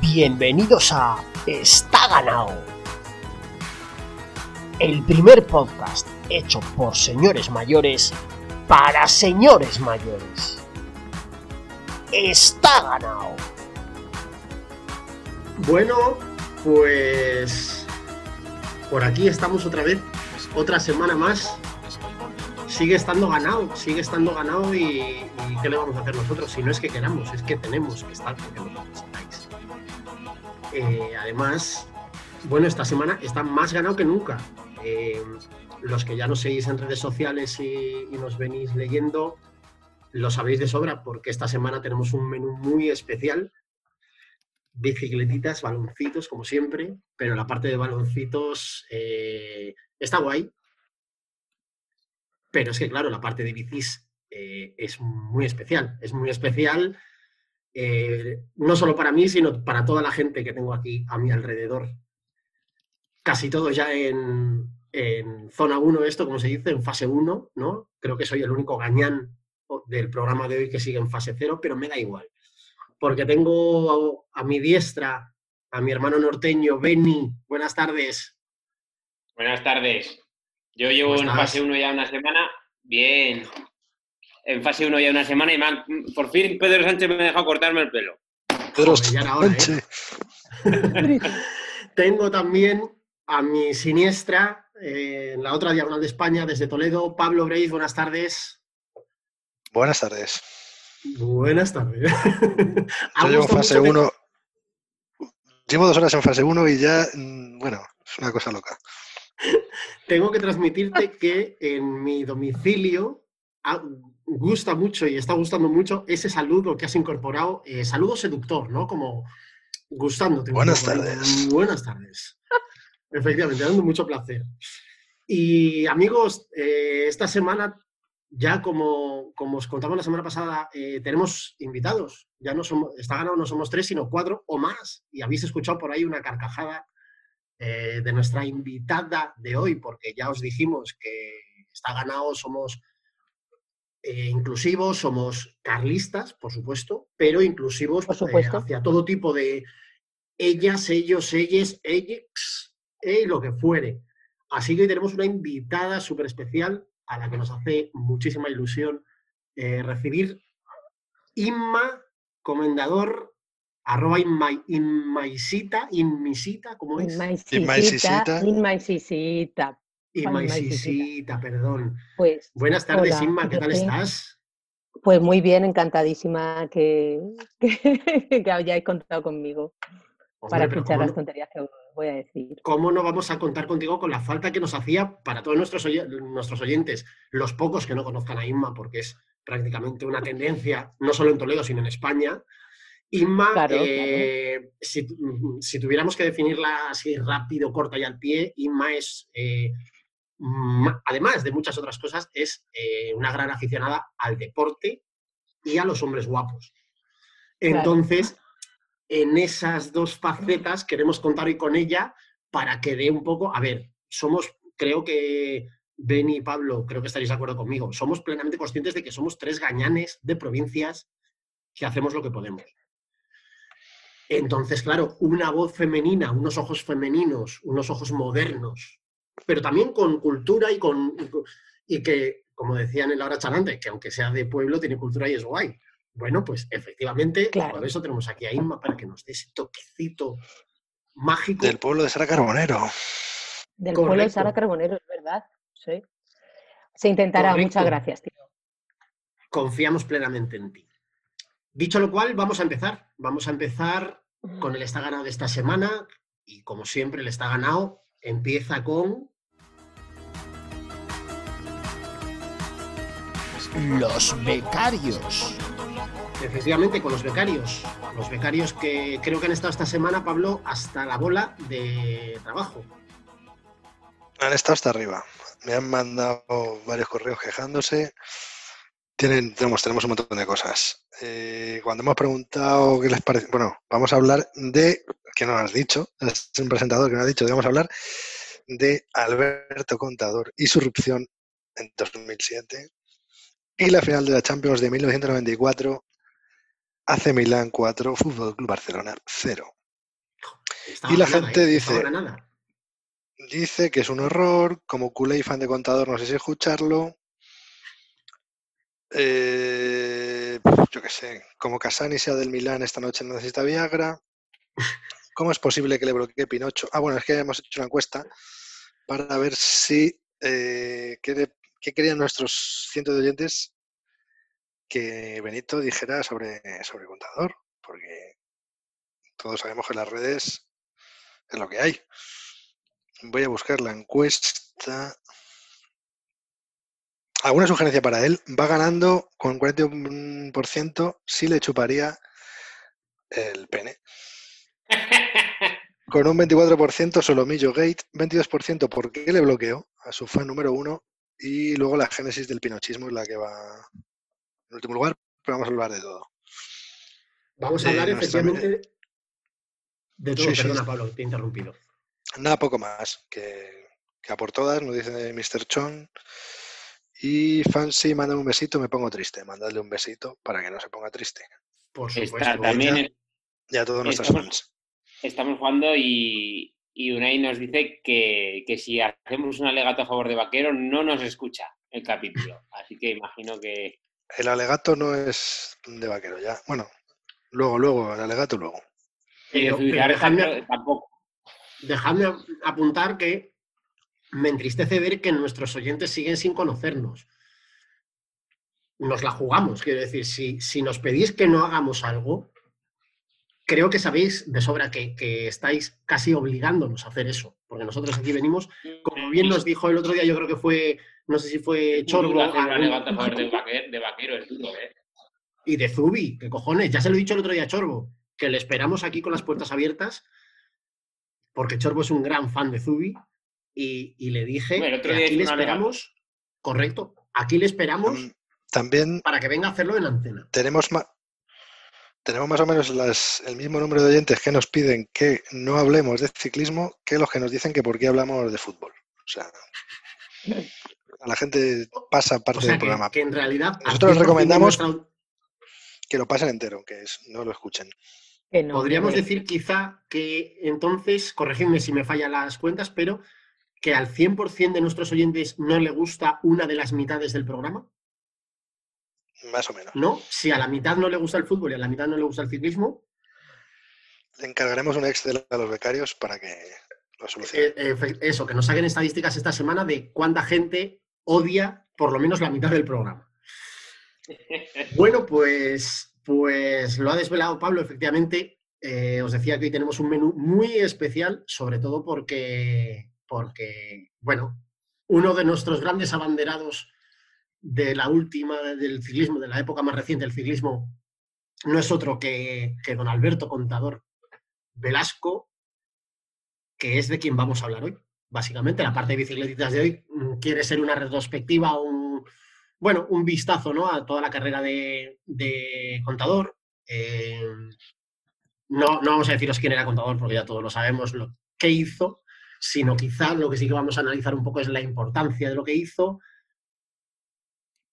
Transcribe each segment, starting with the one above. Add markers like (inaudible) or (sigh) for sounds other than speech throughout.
Bienvenidos a Está ganado. El primer podcast hecho por señores mayores para señores mayores. Está ganado. Bueno, pues por aquí estamos otra vez, otra semana más. Sigue estando ganado, sigue estando ganado y, ¿qué le vamos a hacer nosotros? Si no es que queramos, es que tenemos que estar porque necesitáis. Eh, además, bueno, esta semana está más ganado que nunca. Eh, los que ya nos seguís en redes sociales y, nos venís leyendo, lo sabéis de sobra porque esta semana tenemos un menú muy especial bicicletitas, baloncitos, como siempre, pero la parte de baloncitos eh, está guay. Pero es que, claro, la parte de bicis es muy especial. Es muy especial, eh, no solo para mí, sino para toda la gente que tengo aquí a mi alrededor. Casi todo ya en, en zona 1, esto, como se dice, en fase 1, ¿no? Creo que soy el único gañán del programa de hoy que sigue en fase 0, pero me da igual porque tengo a, a, mi diestra a mi hermano norteño, Benny. Buenas tardes. Buenas tardes. Yo llevo en fase 1 ya una semana. Bien. En fase 1 ya una semana y man, por fin Pedro Sánchez me ha dejado cortarme el pelo. Pedro Sánchez. ¿eh? (laughs) tengo también a mi siniestra, eh, en la otra diagonal de España, desde Toledo, Pablo Breis. Buenas tardes. Buenas tardes. Buenas tardes. (laughs) Yo llevo fase 1. Que... Llevo dos horas en fase 1 y ya, mm, bueno, es una cosa loca. (laughs) Tengo que transmitirte que en mi domicilio ah, gusta mucho y está gustando mucho ese saludo que has incorporado, eh, saludo seductor, ¿no? Como gustándote. Buenas tardes. Buenas (laughs) tardes. Efectivamente, dando mucho placer. Y amigos, eh, esta semana ya como, como, os contamos la semana pasada, eh, tenemos invitados. Ya no somos, está ganado no somos tres, sino cuatro o más. Y habéis escuchado por ahí una carcajada de nuestra invitada de hoy, porque ya os dijimos que está ganado, somos eh, inclusivos, somos carlistas, por supuesto, pero inclusivos por supuesto. hacia todo tipo de ellas, ellos, ellas, ellas, y lo que fuere. Así que hoy tenemos una invitada súper especial a la que nos hace muchísima ilusión eh, recibir. Inma, comendador, arroba inma, inmaisita, inmisita, ¿cómo es? Inmaisita. Inmaisita. Inmaisita, perdón. Pues, Buenas tardes, hola, Inma, ¿qué tal estás? Pues muy bien, encantadísima que, (laughs) que, que hayáis contado conmigo Hombre, para escuchar las tonterías que voy a decir. ¿Cómo no vamos a contar contigo con la falta que nos hacía para todos nuestros, oy nuestros oyentes, los pocos que no conozcan a Inma, porque es prácticamente una tendencia, no solo en Toledo, sino en España? Inma, claro, eh, claro. Si, si, tuviéramos que definirla así rápido, corta y al pie, Inma es, eh, además de muchas otras cosas, es eh, una gran aficionada al deporte y a los hombres guapos. Entonces, claro en esas dos facetas queremos contar hoy con ella para que dé un poco, a ver, somos, creo que Beni y Pablo, creo que estaréis de acuerdo conmigo, somos plenamente conscientes de que somos tres gañanes de provincias que hacemos lo que podemos. Entonces, claro, una voz femenina, unos ojos femeninos, unos ojos modernos, pero también con cultura y con y que, como decían en la hora charante, que aunque sea de pueblo, tiene cultura y es guay. Bueno, pues efectivamente, claro. por eso tenemos aquí a Inma para que nos dé ese toquecito mágico. Del pueblo de Sara Carbonero. Del Correcto. pueblo de Sara Carbonero, es verdad. Sí. Se intentará. Correcto. Muchas gracias, tío. Confiamos plenamente en ti. Dicho lo cual, vamos a empezar. Vamos a empezar con el está ganado de esta semana. Y como siempre, el está ganado empieza con los becarios. Efectivamente, con los becarios. Los becarios que creo que han estado esta semana, Pablo, hasta la bola de trabajo. Han estado hasta arriba. Me han mandado varios correos quejándose. Tienen, tenemos, tenemos un montón de cosas. Eh, cuando hemos preguntado qué les parece, bueno, vamos a hablar de, que no has dicho, es un presentador que no ha dicho, vamos a hablar de Alberto Contador y su rupción en 2007 y la final de la Champions de 1994 AC Milán 4, Fútbol Club Barcelona 0. y la gente ¿eh? dice, dice que es un horror, como culé y fan de contador, no sé si escucharlo. Eh, yo qué sé, como Casani sea del Milán esta noche necesita Viagra. ¿Cómo es posible que le bloquee Pinocho? Ah, bueno, es que hemos hecho una encuesta para ver si eh, qué, querían nuestros cientos de oyentes que Benito dijera sobre, sobre contador, porque todos sabemos que las redes es lo que hay. Voy a buscar la encuesta. ¿Alguna sugerencia para él? Va ganando con 41% si le chuparía el pene. (laughs) Con un 24% Solomillo Gate, 22% porque le bloqueó a su fan número uno y luego la génesis del pinochismo es la que va en último lugar, pero vamos a hablar de todo. Vamos a hablar efectivamente de todo. Perdona, Pablo, te he interrumpido. Nada, poco más que, a por todas, nos dice Mr. Chon. Y Fancy, manda un besito, me pongo triste. Mándale un besito para que no se ponga triste. Por supuesto. también ya, todos nuestros fans. Estamos jugando y, y Unai nos dice que, que, si hacemos un alegato a favor de Vaquero no nos escucha el capítulo. Así que imagino que... El alegato no es de Vaquero, ya. Bueno, luego, luego, el alegato luego. Pero, dejadme, tampoco. Dejadme apuntar que me entristece ver que nuestros oyentes siguen sin conocernos. Nos la jugamos, quiero decir, si, si nos pedís que no hagamos algo, creo que sabéis de sobra que, estáis casi obligándonos a hacer eso, porque nosotros aquí venimos, como bien nos dijo el otro día, yo creo que fue, no sé si fue Chorbo. de, vaquero, es duro, ¿eh? Y de Zubi, que cojones, ya se lo he dicho el otro día a Chorbo, que le esperamos aquí con las puertas abiertas, porque Chorbo es un gran fan de Zubi, y, le dije que aquí le esperamos, correcto, aquí le esperamos también para que venga a hacerlo en antena. Tenemos más tenemos más o menos el mismo número de oyentes que nos piden que no hablemos de ciclismo que los que nos dicen que por qué hablamos de fútbol. O sea, a la gente pasa parte del programa. Que en realidad nosotros recomendamos que lo pasen entero, que no lo escuchen. Podríamos decir quizá que entonces, corregidme si me fallan las cuentas, pero que al 100% de nuestros oyentes no le gusta una de las mitades del programa. Más o menos. ¿No? Si a la mitad no le gusta el fútbol y a la mitad no le gusta el ciclismo. Le encargaremos un Excel a los becarios para que lo solucione. Eh, eso, que nos saquen estadísticas esta semana de cuánta gente odia por lo menos la mitad del programa. (laughs) Bueno, pues, pues lo ha desvelado Pablo, efectivamente. Eh, os decía que hoy tenemos un menú muy especial, sobre todo porque, porque, bueno, uno de nuestros grandes abanderados de la última del ciclismo, de la época más reciente del ciclismo, no es otro que, don Alberto Contador Velasco, que es de quien vamos a hablar hoy. Básicamente, la parte de bicicletitas de hoy mm, quiere ser una retrospectiva, un, bueno, un vistazo ¿no? a toda la carrera de, Contador. Eh, no, no vamos a deciros quién era Contador, porque ya todos lo sabemos lo que hizo, sino quizá lo que sí que vamos a analizar un poco es la importancia de lo que hizo,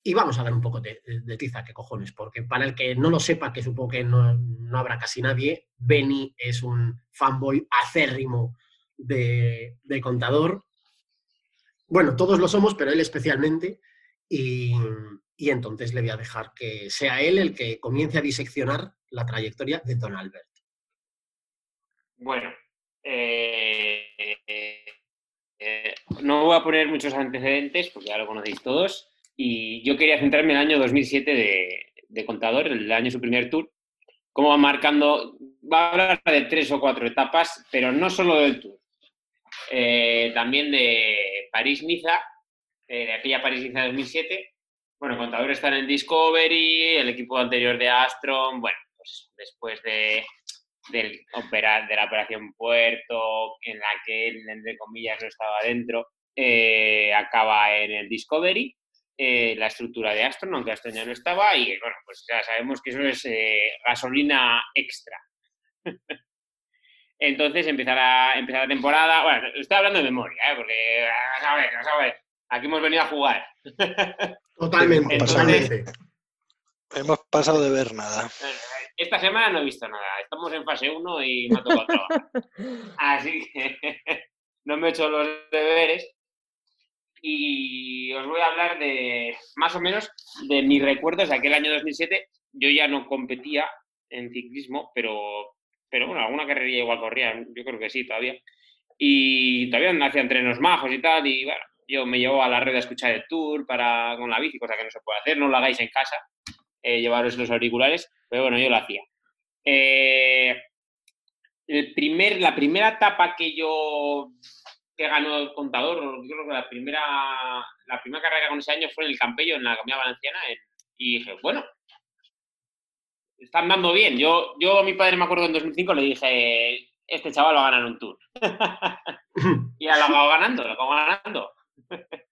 y vamos a dar un poco de, tiza, qué cojones, porque para el que no lo sepa, que supongo que no, habrá casi nadie, Benny es un fanboy acérrimo de, contador. Bueno, todos lo somos, pero él especialmente. Y, entonces le voy a dejar que sea él el que comience a diseccionar la trayectoria de Don Albert. Bueno, eh, eh, eh, no voy a poner muchos antecedentes porque ya lo conocéis todos. Y yo quería centrarme en el año 2007 de, de contador, el año de su primer tour. Cómo va marcando, va a hablar de tres o cuatro etapas, pero no solo del tour. Eh, también de París-Niza, eh, de aquella París-Niza 2007. Bueno, contador está en el Discovery, el equipo anterior de Astron. Bueno, pues después de, del operar, de la operación Puerto, en la que él, entre comillas, no estaba dentro, eh, acaba en el Discovery eh, la estructura de Aston, aunque Aston ya no estaba, y bueno, pues ya sabemos que eso es eh, gasolina extra. (laughs) Entonces empezará, empezar la temporada. Bueno, estoy hablando de memoria, ¿eh? porque a ver, a ver, aquí hemos venido a jugar. (laughs) Totalmente, totalmente. Hemos pasado de ver nada. esta semana no he visto nada. Estamos en fase 1 y me ha tocado trabajar. (laughs) Así que no me he hecho los deberes. Y os voy a hablar de, más o menos, de mis recuerdos de aquel año 2007. Yo ya no competía en ciclismo, pero, pero bueno, alguna carrera igual corría, yo creo que sí, todavía. Y todavía hacía entrenos majos y tal, y bueno, yo me llevo a la red a escuchar el tour para, con la bici, cosa que no se puede hacer, no lo hagáis en casa, eh, llevaros los auriculares, pero bueno, yo lo hacía. Eh, el primer, la primera etapa que yo que ganó el contador, creo que la primera, la primera carrera con ese año fue en el Campello, en la Comunidad Valenciana, y dije, bueno, están dando bien. Yo, yo a mi padre me acuerdo en 2005 le dije, este chaval va a ganar un tour. (laughs) y lo acabo ganando, lo acabo ganando. (laughs)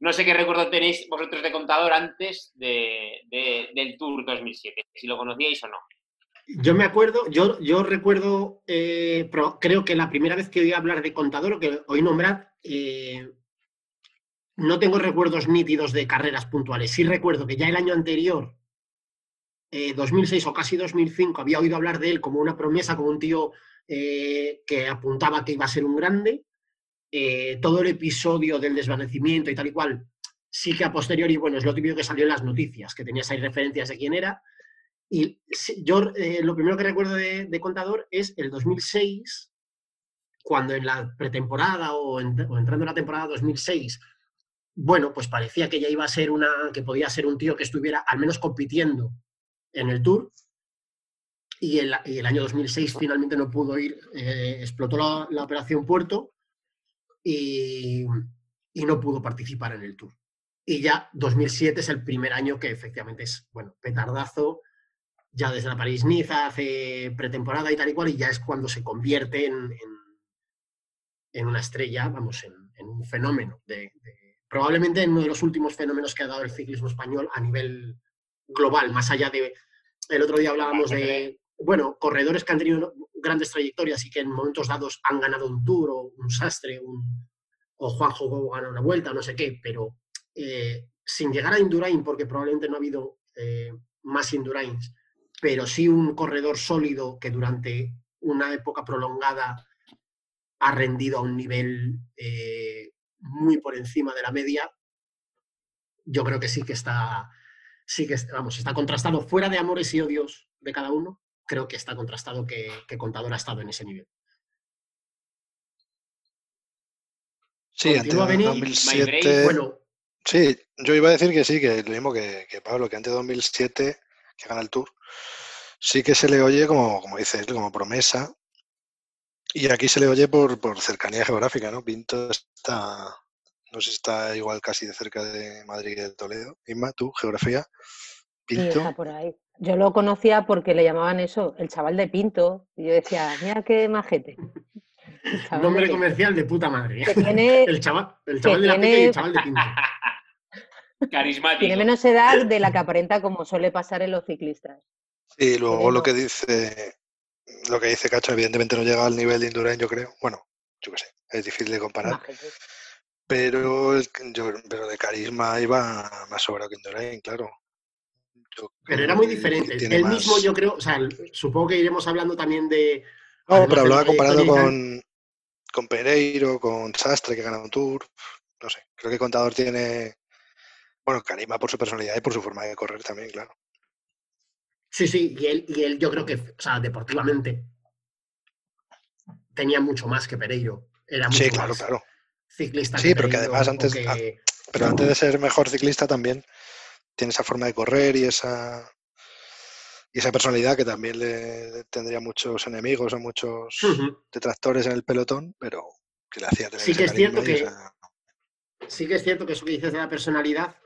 no sé qué recuerdo tenéis vosotros de contador antes del Tour 2007, si lo conocíais o no. Yo me acuerdo, yo, recuerdo, eh, creo que la primera vez que oí hablar de contador o que oí nombrar, eh, no tengo recuerdos nítidos de carreras puntuales. Sí recuerdo que ya el año anterior, 2006 eh, o casi 2005, había oído hablar de él como una promesa, como un tío que apuntaba que iba a ser un grande. Eh, todo el episodio del desvanecimiento y tal y cual, sí que a posteriori, bueno, es lo típico que salió en las noticias, que tenías ahí referencias de quién era. Y yo eh, lo primero que recuerdo de, Contador es el 2006, cuando en la pretemporada o, entrando en la temporada 2006, bueno, pues parecía que ya iba a ser una, que podía ser un tío que estuviera al menos compitiendo en el Tour. Y el, el año 2006 finalmente no pudo ir, eh, explotó la operación Puerto y, no pudo participar en el Tour. Y ya 2007 es el primer año que efectivamente es, bueno, petardazo, ya desde la París-Niza hace pretemporada y tal y cual, y ya es cuando se convierte en, en, una estrella, vamos, en, un fenómeno. De, probablemente en uno de los últimos fenómenos que ha dado el ciclismo español a nivel global, más allá de... El otro día hablábamos de, bueno, corredores que han tenido grandes trayectorias y que en momentos dados han ganado un tour o un sastre un, o Juanjo Gobo gana una vuelta, no sé qué, pero eh, sin llegar a Indurain, porque probablemente no ha habido eh, más Indurains, pero sí un corredor sólido que durante una época prolongada ha rendido a un nivel eh, muy por encima de la media, yo creo que sí que está, sí que, vamos, está contrastado fuera de amores y odios de cada uno, creo que está contrastado que, Contador ha estado en ese nivel. Sí, antes de 2007. sí, yo iba a decir que sí, que lo mismo que, Pablo, que antes de 2007, que gana el Tour, sí que se le oye como, como dices, como promesa. Y aquí se le oye por, cercanía geográfica, ¿no? Pinto está, no sé si está igual casi de cerca de Madrid y de Toledo. Inma, tú, geografía. Pinto. por ahí. Yo lo conocía porque le llamaban eso, el chaval de Pinto. Y yo decía, mira qué majete. (laughs) Nombre comercial de puta madre. (laughs) el chaval, el chaval de la y el chaval de Pinto. Carismático. Tiene menos edad de la que aparenta como suele pasar en los ciclistas. Y luego lo que dice lo que dice Cacho, evidentemente no llega al nivel de Indurain, yo creo. Bueno, yo qué sé, es difícil de comparar. Pero, yo, pero de carisma iba más sobrado que Indurain, claro. Pero era muy diferente. Él mismo, yo creo, o sea, supongo que iremos hablando también de. No, pero hablaba comparado con, con Pereiro, con Sastre, que gana un tour. No sé, creo que Contador tiene. Bueno, carisma por su personalidad y por su forma de correr también, claro. Sí, sí, y él, y él yo creo que, o sea, deportivamente tenía mucho más que Pereiro. Era mucho sí, claro, claro. Ciclista. Sí, pero que además antes, pero antes de ser mejor ciclista también tiene esa forma de correr y esa y esa personalidad que también le tendría muchos enemigos o muchos detractores en el pelotón, pero que le hacía tener sí que es cierto que sí que es cierto que eso que dices de la personalidad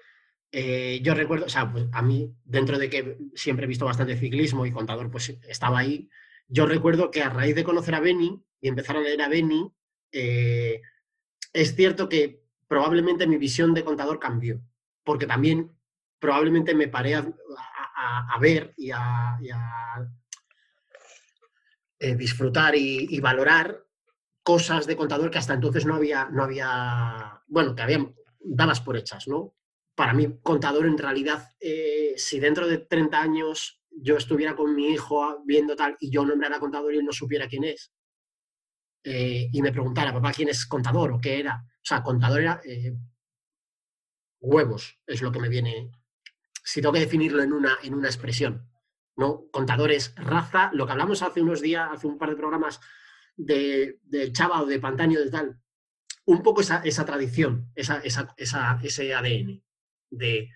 eh, yo recuerdo, o sea, pues a mí, dentro de que siempre he visto bastante ciclismo y contador, pues estaba ahí. Yo recuerdo que a raíz de conocer a Benny y empezar a leer a Benny, eh, es cierto que probablemente mi visión de contador cambió, porque también probablemente me paré a, ver y a, eh, disfrutar y, valorar cosas de contador que hasta entonces no había, no había, bueno, que habían, dabas por hechas, ¿no? Para mí, contador en realidad, eh, si dentro de 30 años yo estuviera con mi hijo viendo tal y yo nombrara contador y él no supiera quién es, eh, y me preguntara, papá, ¿quién es contador o qué era? O sea, contador era eh, huevos, es lo que me viene, si tengo que definirlo en una, en una expresión. ¿no? Contadores, raza, lo que hablamos hace unos días, hace un par de programas de, de Chava o de Pantaño de tal, un poco esa, tradición, esa, ese ADN de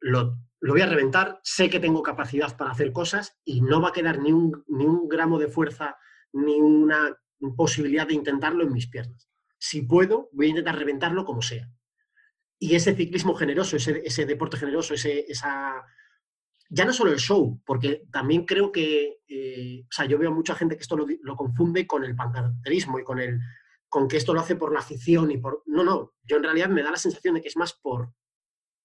lo, lo, voy a reventar, sé que tengo capacidad para hacer cosas y no va a quedar ni un, ni un gramo de fuerza ni una posibilidad de intentarlo en mis piernas. Si puedo, voy a intentar reventarlo como sea. Y ese ciclismo generoso, ese, ese deporte generoso, ese, esa... Ya no solo el show, porque también creo que, eh, o sea, yo veo mucha gente que esto lo, confunde con el pancarterismo y con el con que esto lo hace por la afición y por... No, no, yo en realidad me da la sensación de que es más por...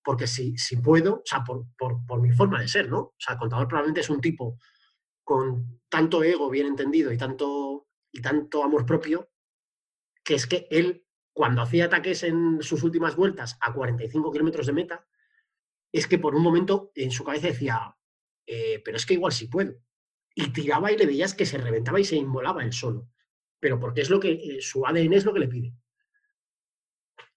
Porque si, si puedo, o sea, por, por, mi forma de ser, ¿no? O sea, el contador probablemente es un tipo con tanto ego bien entendido y tanto, y tanto amor propio, que es que él, cuando hacía ataques en sus últimas vueltas a 45 kilómetros de meta, es que por un momento en su cabeza decía, eh, pero es que igual sí puedo. Y tiraba y le veías que se reventaba y se inmolaba él solo pero porque es lo que eh, su ADN es lo que le pide.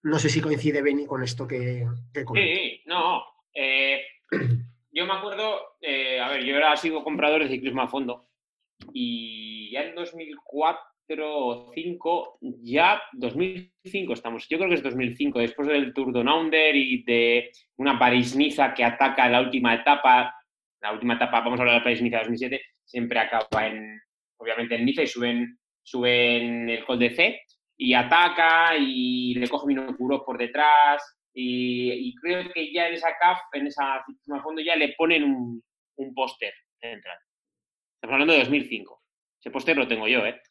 No sé si coincide Benny con esto que, que Sí, no. Eh, (clears throat) yo me acuerdo, eh, a ver, yo era sido comprador de ciclismo a fondo y ya en 2004 o 2005, ya 2005 estamos, yo creo que es 2005, después del Tour de Under y de una París-Niza que ataca la última etapa, la última etapa, vamos a hablar de la París-Niza 2007, siempre acaba en, obviamente en Niza y suben sube en el col de C y ataca y le coge Minocuro por detrás y, creo que ya en esa CAF, en esa fondo ya le ponen un, un póster central. Estamos hablando de 2005. Ese póster lo tengo yo, ¿eh?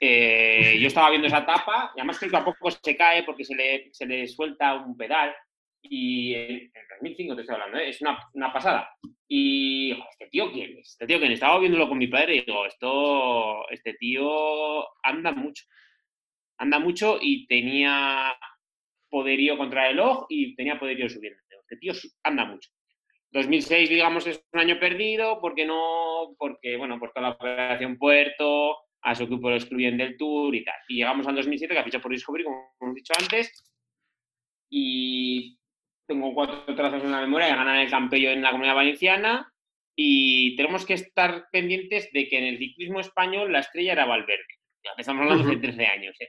¿eh? yo estaba viendo esa etapa y además creo que a poco se cae porque se le, se le suelta un pedal y en, 2005 te estoy hablando, ¿eh? es una, una, pasada. Y, ¿este tío quién es? Este tío quién Estaba viéndolo con mi padre y digo, esto, este tío anda mucho. Anda mucho y tenía poderío contra el reloj y tenía poderío subiendo. Este tío anda mucho. 2006, digamos, es un año perdido porque no, porque, bueno, pues toda la operación Puerto, a su equipo lo excluyen del Tour y tal. Y llegamos al 2007, que ha fichado por Discovery, como hemos dicho antes, y tengo cuatro trazos en la memoria, de ganar el Campello en la Comunidad Valenciana y tenemos que estar pendientes de que en el ciclismo español la estrella era Valverde. Ya estamos hablando de 13 años. ¿eh?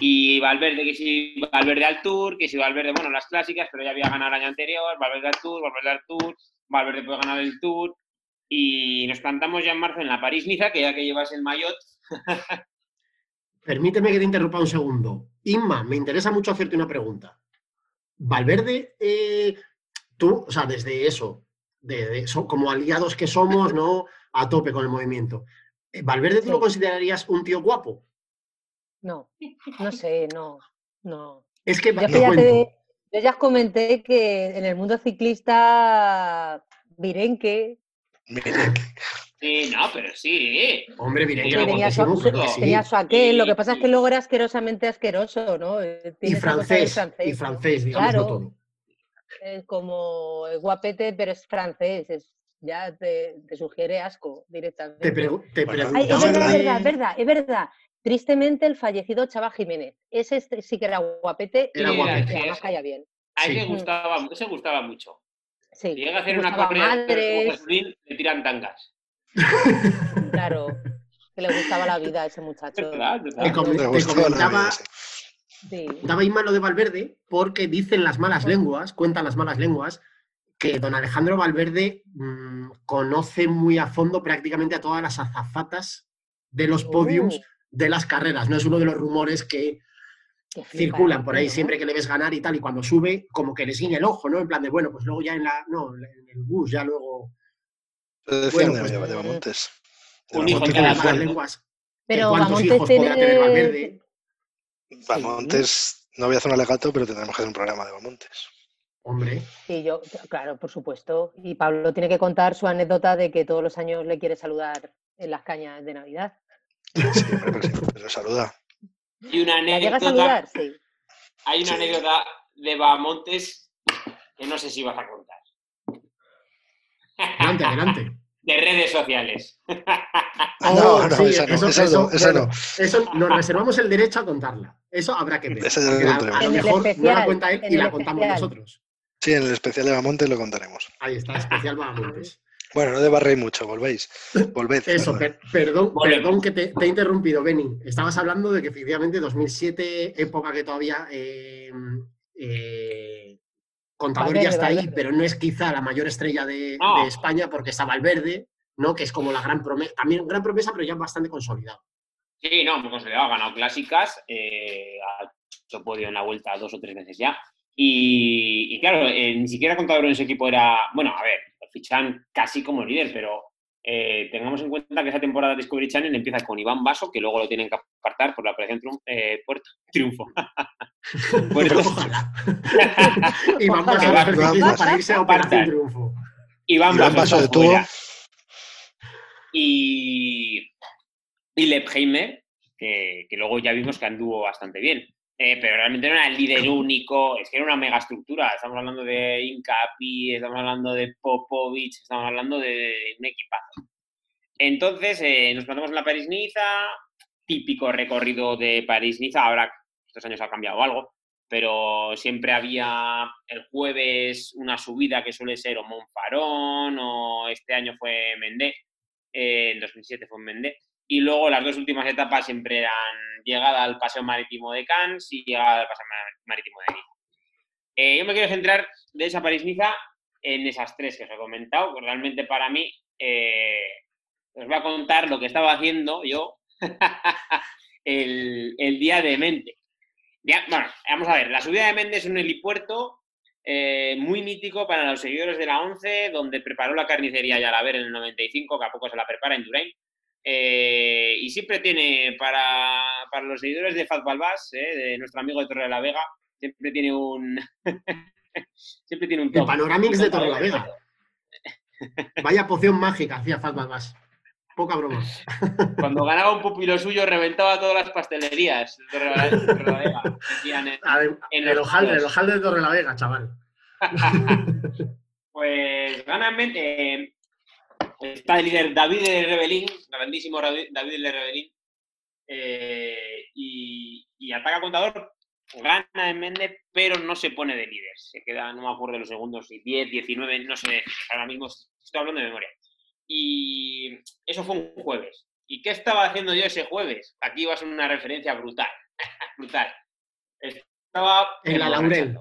Y Valverde, que si Valverde al Tour, que si Valverde, bueno, las clásicas, pero ya había ganado el año anterior, Valverde al Tour, Valverde al Tour, Valverde puede ganar el Tour. Y nos plantamos ya en marzo en la París-Niza, que ya que llevas el maillot. (laughs) Permíteme que te interrumpa un segundo. Inma, me interesa mucho hacerte una pregunta. Valverde, eh, tú, o sea, desde eso, de, como aliados que somos, ¿no? A tope con el movimiento. Eh, ¿Valverde tú lo considerarías un tío guapo? No, no (laughs) sé, no, no. Es que, yo, ya ya comenté que en el mundo ciclista, Virenque. Sí, no, pero sí. Hombre, Virenque tenía, su, tenía su aquel, lo que pasa es que luego era asquerosamente asqueroso, ¿no? Eh, y francés, y francés, digamos claro, todo. Es como guapete, pero es francés, es, ya te, sugiere asco directamente. Te, te es verdad, es verdad, es verdad, es verdad. Tristemente, el fallecido Chava Jiménez. Ese sí que era guapete era y guapete. además caía bien. A él le gustaba, ese gustaba mucho. Sí. llega a hacer una corrida de le tiran tangas. Claro, que le gustaba la vida a ese muchacho. Te, comentaba, daba lo de Valverde porque dicen las malas lenguas, cuentan las malas lenguas, que don Alejandro Valverde mm, conoce muy a fondo prácticamente a todas las azafatas de los podiums oh. De las carreras. No es uno de los rumores que circulan por ahí siempre que le ves ganar y tal, y cuando sube, como que les guiña el ojo, ¿no? En plan de, bueno, pues luego ya en la, no, en el bus, ya luego bueno, pues, de, Bamontes. Un hijo las lenguas. Pero ¿Cuántos hijos tiene... podrá tener Valverde? Bamontes, no voy a hacer un alegato, pero tendremos que hacer un programa de Bamontes. Hombre. Sí, yo, claro, por supuesto. Y Pablo tiene que contar su anécdota de que todos los años le quiere saludar en las cañas de Navidad. Sí, pero, sí, pero saluda. Y una anécdota. a saludar? Sí. Hay una anécdota de Bamontes que no sé si vas a contar. Adelante, adelante. (laughs) De redes sociales. No, Oh, no, sí, esa no, eso- esa eso, no, esa bueno, no. Eso nos reservamos el derecho a contarla. Eso habrá que ver. Esa ya la Que a, contaremos. a lo mejor no la especial, cuenta él y la contamos especial. nosotros. Sí, en el especial de Bamonte lo contaremos. Ahí está, especial Vagamontes. Bueno, no debarréis mucho, volvéis. Volved. Eso, perdón. per- perdón, Volvemos. perdón que te, te he interrumpido, Benny. Estabas hablando de que efectivamente 2007, época que todavía eh, eh, Contador ya está ahí, Valverde. pero no es quizá la mayor estrella de, No. de España porque está Valverde, ¿no? que es como la gran promesa, también gran promesa, pero ya bastante consolidado. Sí, no, muy consolidado, ha ganado clásicas, eh, ha hecho podio en la vuelta dos o tres veces ya. Y, y claro, eh, ni siquiera Contador en ese equipo era, bueno, a ver, lo fichan casi como líder, pero eh, tengamos en cuenta que esa temporada de Discovery Channel empieza con Iván Vaso, que luego lo tienen que apartar por la operación Triun- eh, Puerto Triunfo. (laughs) Puerto- (laughs) Triunfo. Iván, Iván Vaso de tubo. fuera. Y, y Lepheimer, que, que luego ya vimos que anduvo bastante bien. Eh, pero realmente no era el líder único, es que era una mega estructura. Estamos hablando de Incapi, estamos hablando de Popovic, estamos hablando de un equipazo. Entonces eh, nos plantamos en la París-Niza, típico recorrido de París-Niza. Ahora, estos años ha cambiado algo, pero siempre había el jueves una subida que suele ser o Monfarón o este año fue Mendé, eh, en 2007 fue en Mendé. Y luego las dos últimas etapas siempre eran llegada al Paseo Marítimo de Cannes y llegada al Paseo Mar- Marítimo de Niza. Eh, yo me quiero centrar de esa París-Niza en esas tres que os he comentado. Realmente para mí, eh, os voy a contar lo que estaba haciendo yo (laughs) el, el día de Mente. Ya, bueno, vamos a ver, la subida de Méndez es un helipuerto eh, muy mítico para los seguidores de la 11, donde preparó la carnicería Yalaver en el 95, que a poco se la prepara en Durain. Eh, y siempre tiene, para, para los seguidores de Fat Balbás, eh, de nuestro amigo de Torre de la Vega, siempre tiene un... (laughs) siempre tiene un top. Panoramix de Torre la Vega. (laughs) Vaya poción mágica hacía Gas. Poca broma. (laughs) Cuando ganaba un pupilo suyo, reventaba todas las pastelerías de Torre la- de Torre En el los hojaldre, el hojaldre de Torre la Vega, chaval. Pues gana en eh, está el líder David de Rebelín, grandísimo David de Rebelín. eh, y, y ataca a contador, gana en Mende, pero no se pone de líder. Se queda, no me acuerdo de los segundos, si 10, 19, no sé, ahora mismo estoy hablando de memoria. Y eso fue un jueves. ¿Y qué estaba haciendo yo ese jueves? Aquí va a ser una referencia brutal. (laughs) brutal. Estaba En la Laurel.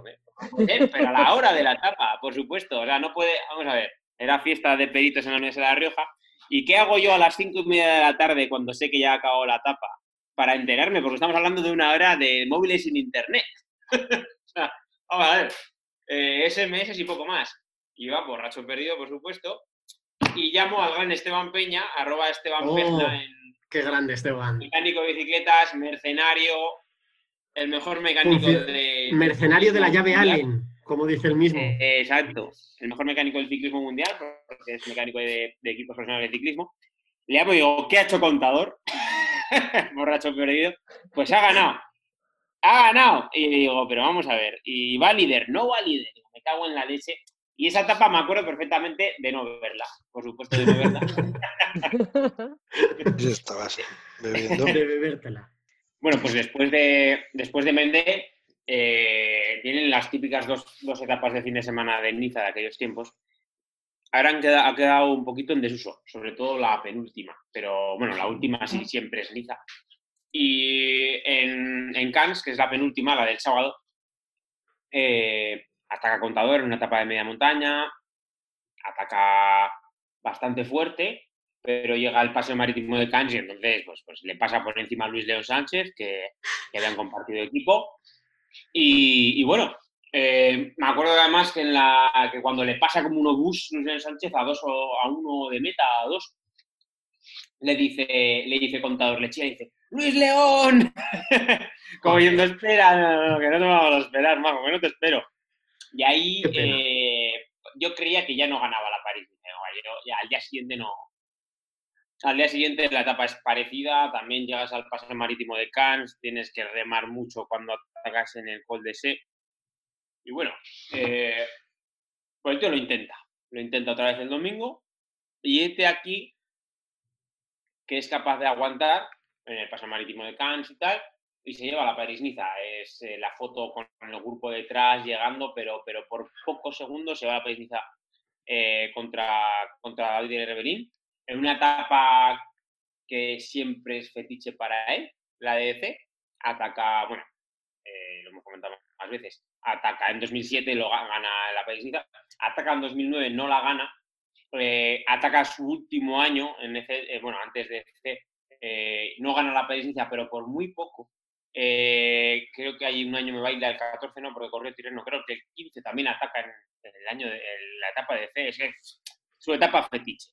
Eh, pero a la hora de la etapa, por supuesto. O sea, no puede. Vamos a ver. Era fiesta de peritos en la Universidad de La Rioja. ¿Y qué hago yo a las cinco y media de la tarde cuando sé que ya ha acabado la etapa? Para enterarme, porque estamos hablando de una hora de móviles sin internet. (laughs) o sea, vamos a ver. eh, SMS y poco más. Iba borracho perdido, por supuesto. Y llamo al gran Esteban Peña, arroba Esteban Oh. Pezna en Qué grande, Esteban. mecánico de bicicletas, mercenario, el mejor mecánico de. Mercenario de la llave. Allen, como dice el mismo. Eh, exacto. El mejor mecánico del ciclismo mundial, porque es mecánico de, de equipos profesionales de ciclismo. Le llamo y digo, ¿qué ha hecho contador? (laughs) Borracho perdido. Pues ha ganado. Ha ganado. Y digo, pero vamos a ver. Y va líder, no va líder. Me cago en la leche. Y esa etapa me acuerdo perfectamente de no verla. Por supuesto, de no verla. (laughs) Ya estabas bebiendo. De bebértela. Bueno, pues después de, después de Mende, eh, tienen las típicas dos, dos etapas de fin de semana de Niza de aquellos tiempos. Ahora han queda- ha quedado un poquito en desuso, sobre todo la penúltima, pero bueno, la última sí siempre es Niza. Y en, en Cannes, que es la penúltima, la del sábado, eh, ataca Contador en una etapa de media montaña, ataca bastante fuerte, pero llega al paseo marítimo de Cannes y entonces pues, pues le pasa por encima a Luis León Sánchez, que, que habían compartido equipo. Y, y bueno, eh, me acuerdo además que, en la, que cuando le pasa como un obús Luis Sánchez a dos o a uno de meta, a dos, le dice, le dice contador lechía, dice, ¡Luis León! (laughs) como diciendo, espera, no, no, no, que no te vamos a esperar, mago, que no te espero. Y ahí eh, yo creía que ya no ganaba la París. "No, yo ya al día siguiente no. Al día siguiente la etapa es parecida, también llegas al paseo marítimo de Cannes, tienes que remar mucho cuando atacas en el Col de Se. Y bueno, eh, pues el tío lo intenta. lo intenta otra vez el domingo, y este aquí, que es capaz de aguantar en el paso marítimo de Cannes y tal, y se lleva la París-Niza. Es eh, la foto con el grupo detrás llegando, pero, pero por pocos segundos se va la París-Niza eh, contra, contra David Rebelín, en una etapa que siempre es fetiche para él, la DDC, ataca, bueno, eh, lo hemos comentado más veces, ataca en 2007, lo gana la París ataca en 2009, no la gana, eh, ataca su último año, en ese, bueno, antes de ese, no gana la París pero por muy poco, creo que hay un año me baila el 14, no, porque corrió Tireno, creo que el 15 también ataca en, el año de la etapa de C, es su etapa fetiche.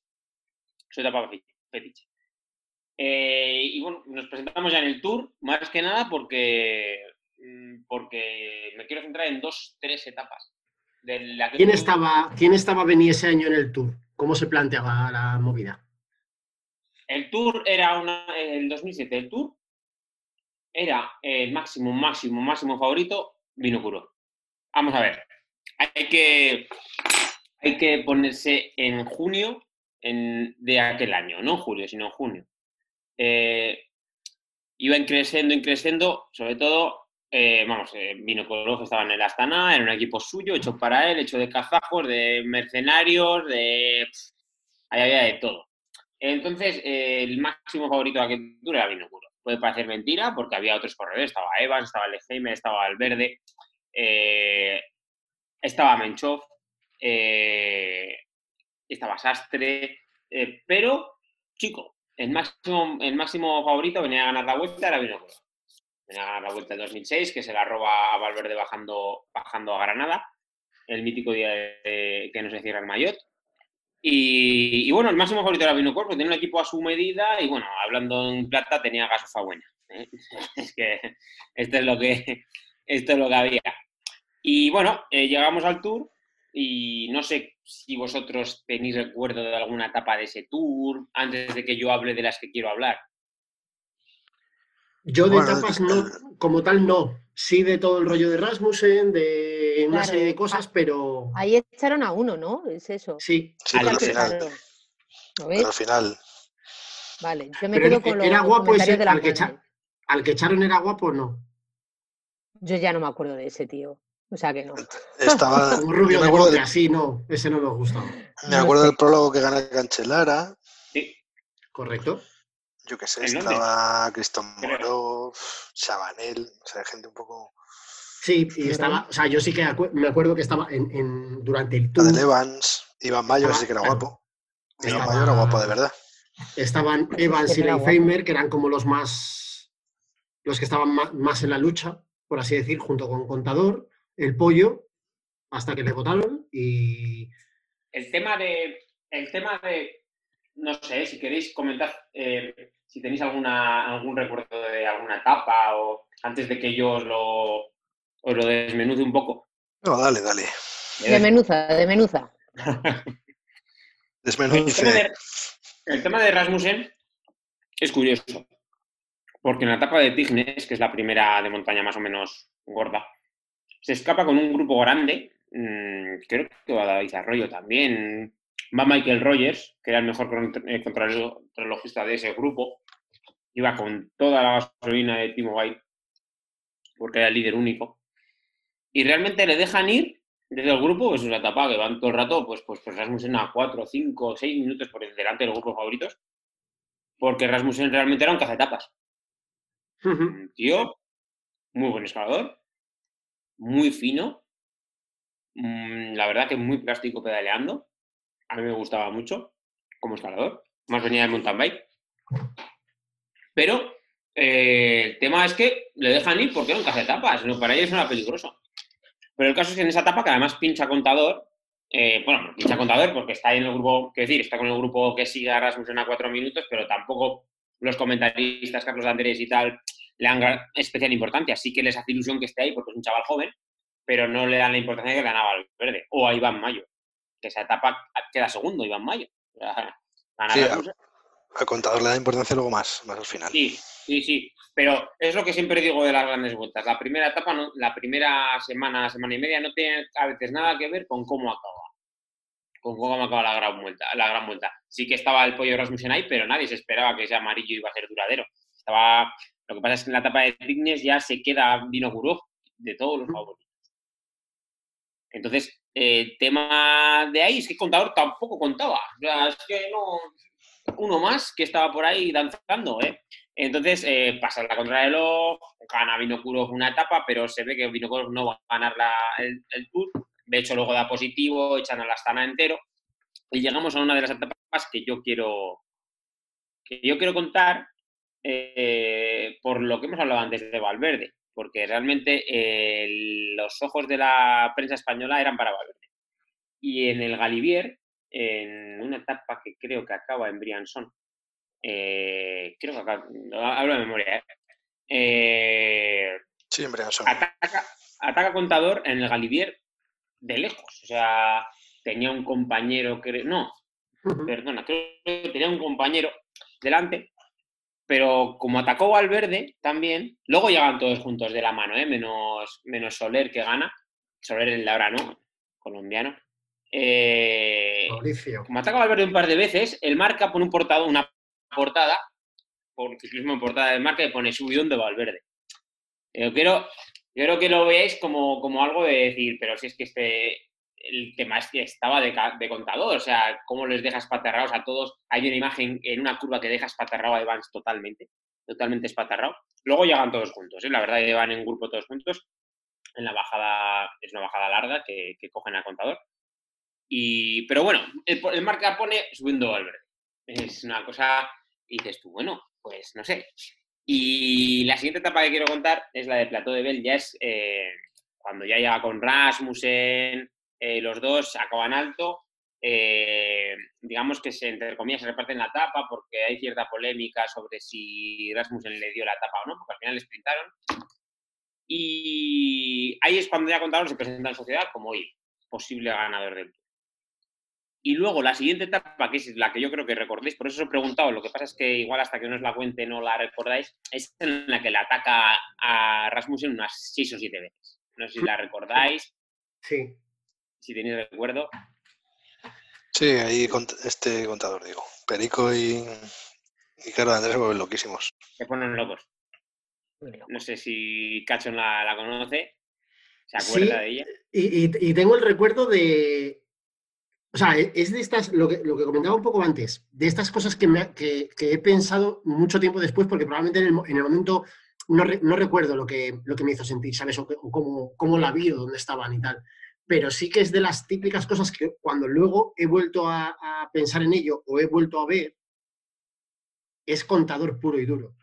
Su etapa fetiche. Eh, y bueno, nos presentamos ya en el tour, más que nada porque, mm, porque me quiero centrar en dos, tres etapas. ¿Quién, estaba, ¿Quién estaba venir ese año en el tour? ¿Cómo se planteaba la movida? El tour era una, el 2007, el tour era el máximo, máximo, máximo favorito, Vino Puro. Vamos a ver, hay que, hay que ponerse en junio de aquel año, no julio, sino junio. Eh, iba creciendo, creciendo, sobre todo, eh, vamos, eh, Vino que estaba en el Astana, era un equipo suyo, hecho para él, hecho de cazajos, de mercenarios, de... ahí había de todo. Entonces, el máximo favorito de aquel tour era Vino Puede parecer mentira, porque había otros corredores, estaba Evans, estaba Leheimer, estaba Alverde, estaba Menchov, eh, estaba Sastre, eh, pero, chico, el máximo, el máximo favorito venía a ganar la vuelta, era Vino Venía a ganar la vuelta en 2006, que se la roba a Valverde bajando, bajando a Granada, el mítico día que no se cierra el Mayotte. Y, bueno, el máximo favorito era Vino porque tenía un equipo a su medida y bueno, hablando en plata tenía gasofa buena. ¿eh? (laughs) es que esto es lo que esto es lo que había. Y bueno, eh, llegamos al tour y no sé si vosotros tenéis recuerdo de alguna etapa de ese tour, antes de que yo hable de las que quiero hablar. Yo de etapas no, como tal no. Sí de todo el rollo de Rasmussen, de una serie de cosas, pero... Ahí echaron a uno, ¿no? Es eso. Sí. Sí, al final. al final. Vale, yo me quedo con los era guapo ese, al, que al que echaron era guapo, ¿no? Yo ya no me acuerdo de ese tío. O sea que no. Estaba. (laughs) Un rubio de bote, así no, ese no nos gusta. Me acuerdo del prólogo que gana Cancelara. Sí, correcto. Yo qué sé, estaba Cristian Moro, Chabanel, o sea, gente un poco. Sí, y estaba, o sea, yo sí que me acuerdo que estaba en, en durante el tour. de Evans, Iván Mayo, sí que era guapo. Iván Mayo era guapo, de verdad. Estaban (laughs) Evans y Leifheimer, que eran como los más. los que estaban más en la lucha, por así decir, junto con Contador el pollo hasta que le votaron y... El tema de, el tema de, no sé, si queréis comentar, eh, si tenéis alguna, algún recuerdo de alguna etapa o antes de que yo os lo, os lo desmenuce un poco. No, dale, dale. (laughs) De menuza, de menuza. Desmenuce. El tema, de, Rasmussen es curioso, porque en la etapa de Tignes, que es la primera de montaña más o menos gorda, se escapa con un grupo grande. Mm, creo que va a Arroyo también. Va Michael Rogers, que era el mejor eh, contrarrelojista de ese grupo. Iba con toda la gasolina de Timo White, porque era el líder único. Y realmente le dejan ir desde el grupo, pues es una etapa que van todo el rato, pues, pues, pues Rasmussen a 4, 5, 6 minutos por delante de los grupos favoritos, porque Rasmussen realmente era un cazatapas. Un tío, muy buen escalador, muy fino. Mm, la verdad que muy plástico pedaleando. A mí me gustaba mucho como escalador. Más venía de mountain bike. Pero eh, el tema es que le dejan ir porque no en etapas. No, para ellos era peligroso. Pero el caso es que en esa etapa, que además pincha contador, eh, bueno, pincha contador porque está en el grupo, que decir, está con el grupo que sigue a Rasmussen a cuatro minutos, pero tampoco los comentaristas, Carlos Andrés y tal, le dan especial importancia. Sí que les hace ilusión que esté ahí porque es un chaval joven, pero no le dan la importancia que ganaba al verde. O a Iván Mayo, que esa etapa queda segundo, Iván Mayo. Sí, al, contador le da importancia luego más, más al final. Sí, sí, sí. Pero es lo que siempre digo de las grandes vueltas. La primera etapa, no, la primera semana, semana y media, no tiene a veces nada que ver con cómo acaba. con cómo acaba la gran vuelta, la gran vuelta. Sí que estaba el pollo Rasmussen ahí, pero nadie se esperaba que ese amarillo iba a ser duradero. Estaba, lo que pasa es que en la etapa de Tignes ya se queda Vino de todos los favoritos. Entonces, el tema de ahí es que el contador tampoco contaba. O sea, es que no. Uno más que estaba por ahí danzando, ¿eh? Entonces, eh, pasa la contrarreloj, gana Vinokurov una etapa, pero se ve que Vinokurov no va a ganar el, Tour. De hecho, luego da positivo, echan a la Astana entero. Y llegamos a una de las etapas que yo quiero, que yo quiero contar eh, por lo que hemos hablado antes de Valverde porque realmente eh, los ojos de la prensa española eran para Valverde. Y en el Galivier, en una etapa que creo que acaba en Briançon, eh, creo que acaba, hablo de memoria, ¿eh? eh sí, en Briançon. Ataca, ataca contador en el Galivier de lejos. O sea, tenía un compañero, que no, perdona, creo que tenía un compañero delante pero como atacó Valverde también, luego llegan todos juntos de la mano, ¿eh? menos, menos Soler que gana. Soler en la hora no, colombiano. Eh, como ataca Valverde un par de veces, el marca pone un portado, una portada, por ciclismo en portada de marca, y pone subidón de Valverde. Yo quiero, yo creo que lo veáis como, como algo de decir, pero si es que este, el tema es que estaba de, contador, o sea, cómo les dejas patarrados a todos. Hay una imagen en una curva que dejas patarrado a Evans totalmente, totalmente espatarrado. Luego llegan todos juntos, ¿eh? la verdad que van en grupo todos juntos. En la bajada, es una bajada larga que, cogen al contador. Y, pero bueno, el, marca pone subiendo al. Es una cosa, y dices tú, bueno, pues no sé. Y la siguiente etapa que quiero contar es la de Plateau de Bell, ya es eh, cuando ya llega con Rasmussen, eh, los dos acaban alto. Eh, digamos que se, entre comillas, se reparten la tapa porque hay cierta polémica sobre si Rasmussen le dio la tapa o no, porque al final le sprintaron. Y ahí es cuando ya contaron se presenta en sociedad como hoy, posible ganador del Tour. Y luego la siguiente etapa, que es la que yo creo que recordéis, por eso os he preguntado, lo que pasa es que igual hasta que no os la cuente no la recordáis, es en la que le ataca a Rasmussen unas seis o siete veces. No sé si la recordáis. Sí si tenéis recuerdo. Sí, ahí este contador, digo. Perico y, y Carlos Andrés se vuelven loquísimos. Se ponen locos. No sé si Cacho la, la conoce. ¿Se acuerda de ella? Y, y, tengo el recuerdo de. O sea, e, es de estas, lo que, lo que comentaba un poco antes, de estas cosas que, me, que, que he pensado mucho tiempo después, porque probablemente en el, en el momento no, no, recuerdo lo que, lo que me hizo sentir, ¿sabes? O, cómo, cómo, la vi o dónde estaban y tal pero sí que es de las típicas cosas que cuando luego he vuelto a, pensar en ello o he vuelto a ver, es contador puro y duro.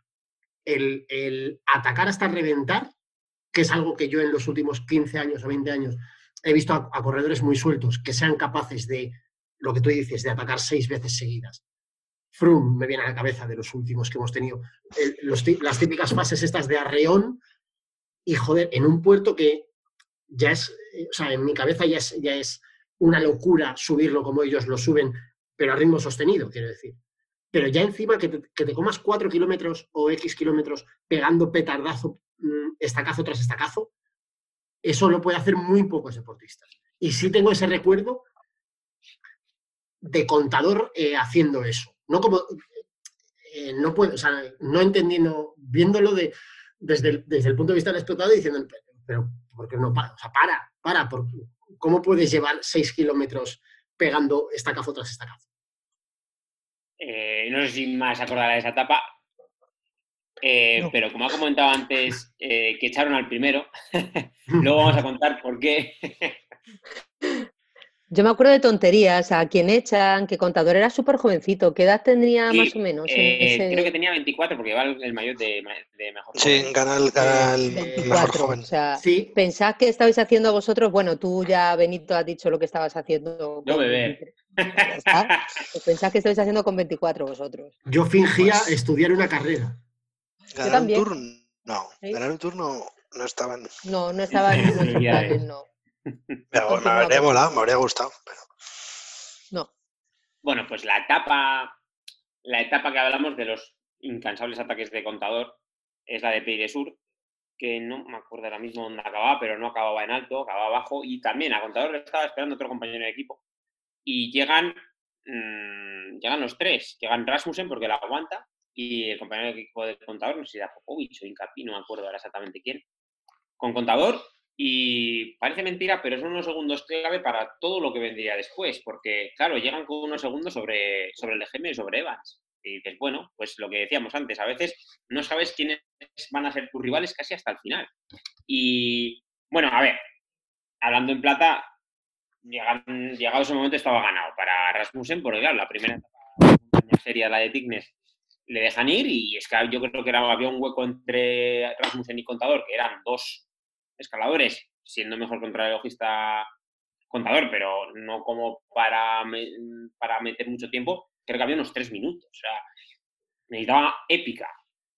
El, atacar hasta reventar, que es algo que yo en los últimos 15 años o 20 años he visto a, corredores muy sueltos que sean capaces de, lo que tú dices, de atacar seis veces seguidas. Frum me viene a la cabeza de los últimos que hemos tenido. las típicas fases estas de arreón y joder, en un puerto que ya es, eh, o sea, en mi cabeza ya es, ya es una locura subirlo como ellos lo suben, pero a ritmo sostenido, quiero decir. Pero ya encima que te, comas cuatro kilómetros o X kilómetros pegando petardazo, mm, estacazo tras estacazo, eso lo puede hacer muy pocos deportistas. Y sí tengo ese recuerdo de contador eh, haciendo eso. No como, eh, no puedo, o sea, no entendiendo, viéndolo de, desde, el, desde el punto de vista del explotado, diciendo, pero porque no para, o sea, para, para, ¿cómo puedes llevar seis kilómetros pegando estacazo tras estacazo? Eh, no sé si más acordará de esa etapa, eh, pero como ha comentado antes, eh, que echaron al primero, (laughs) luego vamos a contar por qué. (laughs) Yo me acuerdo de tonterías, a quien echan, que contador era súper jovencito. ¿Qué edad tendría más o menos? Eh, creo que tenía 24 porque va el mayor de, mejor Sí, gana el, mejor joven. O sea, sí. pensás que estabais haciendo vosotros, bueno, tú ya, Benito, has dicho lo que estabas haciendo. Yo beber. Pues pensás que estabais haciendo con 24 vosotros. Yo fingía pues estudiar una carrera. Ganar un turno, no. Ganar un turno no estaban. No, no estaban no. (laughs) Me, habría volado, me habría gustado. Pero... No. Bueno, pues la etapa, la etapa que hablamos de los incansables ataques de contador es la de Peire Sur, que no me acuerdo ahora mismo dónde acababa, pero no acababa en alto, acababa abajo, y también a contador le estaba esperando otro compañero de equipo. y llegan, mm, llegan los tres. Llegan Rasmussen porque la aguanta y el compañero de equipo de contador, no sé si era Popovic o Incapi, no me acuerdo ahora exactamente quién, con contador y parece mentira, pero son unos segundos clave para todo lo que vendría después, porque claro, llegan con unos segundos sobre, sobre el EGM y sobre Evans. Y dices, bueno, pues lo que decíamos antes, a veces no sabes quiénes van a ser tus rivales casi hasta el final. Y bueno, a ver, hablando en plata, llegado ese momento estaba ganado para Rasmussen, porque claro, la primera sería la de Tignes le dejan ir y es que yo creo que había un hueco entre Rasmussen y Contador, que eran dos escaladores, siendo mejor contrarrelojista Contador, pero no como para, para meter mucho tiempo, creo que había unos tres minutos. O sea, necesitaba épica.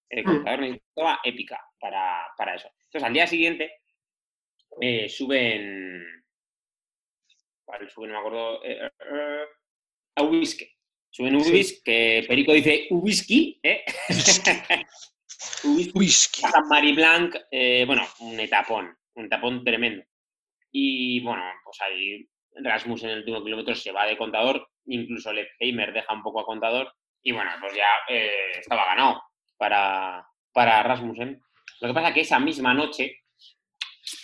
El. Contador necesitaba épica para, para eso. Entonces, al día siguiente eh, suben... ¿Cuál suben? No me acuerdo. Eh, eh, a Whisky Suben un whisky, que Perico dice whisky, ¿eh? (laughs) whisky. San Marie Blanc, eh, bueno, un etapón, un etapón tremendo. Y bueno, pues ahí Rasmus en el último kilómetro se va de contador, incluso Lefheimer deja un poco a contador, y bueno, pues ya eh, estaba ganado para, para Rasmussen. Lo que pasa es que esa misma noche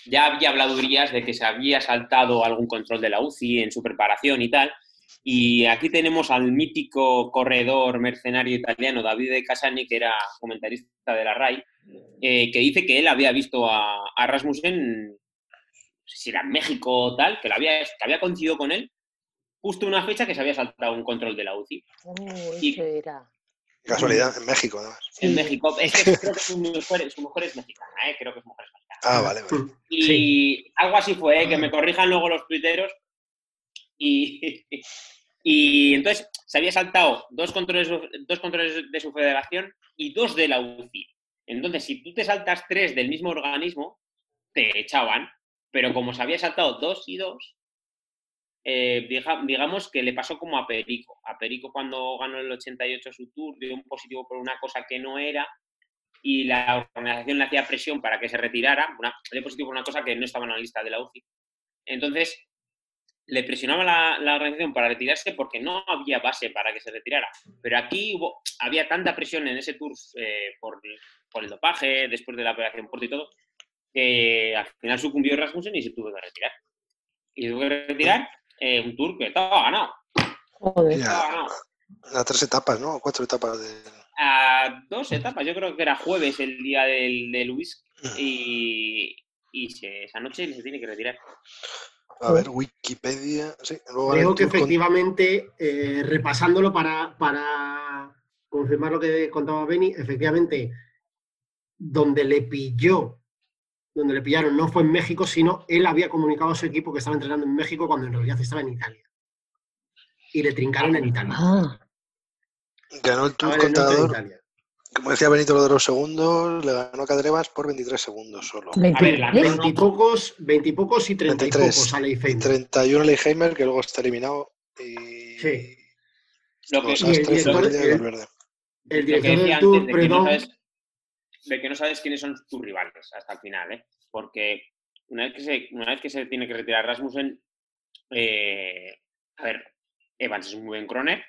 ya había habladurías de que se había saltado algún control de la UCI en su preparación y tal, y aquí tenemos al mítico corredor mercenario italiano Davide Casani, que era comentarista de la RAI, eh, que dice que él había visto a, Rasmussen, no sé si era en México o tal, que, lo había, que había coincidido con él justo una fecha que se había saltado un control de la UCI. y, era. Casualidad, en México, además. En México. Es que creo que su mujer, es mexicana, ¿eh? creo que su mujer es mexicana. Ah, vale, vale. Y algo así fue, ¿eh? que me corrijan luego los tuiteros. Y, Y entonces se había saltado dos controles, dos controles de su federación y dos de la UCI. Entonces, si tú te saltas tres del mismo organismo, te echaban. Pero como se había saltado dos y dos, eh, digamos que le pasó como a Perico. A Perico cuando ganó el 88 su tour dio un positivo por una cosa que no era y la organización le hacía presión para que se retirara. Una, dio positivo por una cosa que no estaba en la lista de la UCI. Entonces, le presionaba la, organización para retirarse porque no había base para que se retirara. Pero aquí hubo, había tanta presión en ese tour eh, por, el dopaje, después de la operación Porto y todo, que al final sucumbió Rasmussen y se tuvo que retirar. Y tuvo que retirar eh, un tour que estaba ganado. Joder. Estaba ganado. A tres etapas, ¿no? Cuatro etapas de... A dos etapas, yo creo que era jueves el día del, del Luis y, y esa noche se tiene que retirar. A ver, Wikipedia. Sí, Creo que efectivamente, eh, repasándolo para, para confirmar lo que contaba Benny, efectivamente, donde le pilló, donde le pillaron no fue en México, sino él había comunicado a su equipo que estaba entrenando en México cuando en realidad estaba en Italia. Y le trincaron en Italia. Ah. Ganó el Tour contador como decía Benito, lo de los segundos, le ganó a Cadrevas por 23 segundos solo. A ver, 20 y pocos, 20 y pocos y 30 y pocos a Leifheimer. 31 a Leifheimer, que luego está eliminado. Y... Sí. Lo que, y el director, el, el director del Tour, de que, no sabes, de que no sabes quiénes son tus rivales hasta el final, ¿eh? Porque una vez que se, una vez que se tiene que retirar Rasmussen, eh, a ver, Evans es un muy buen croner,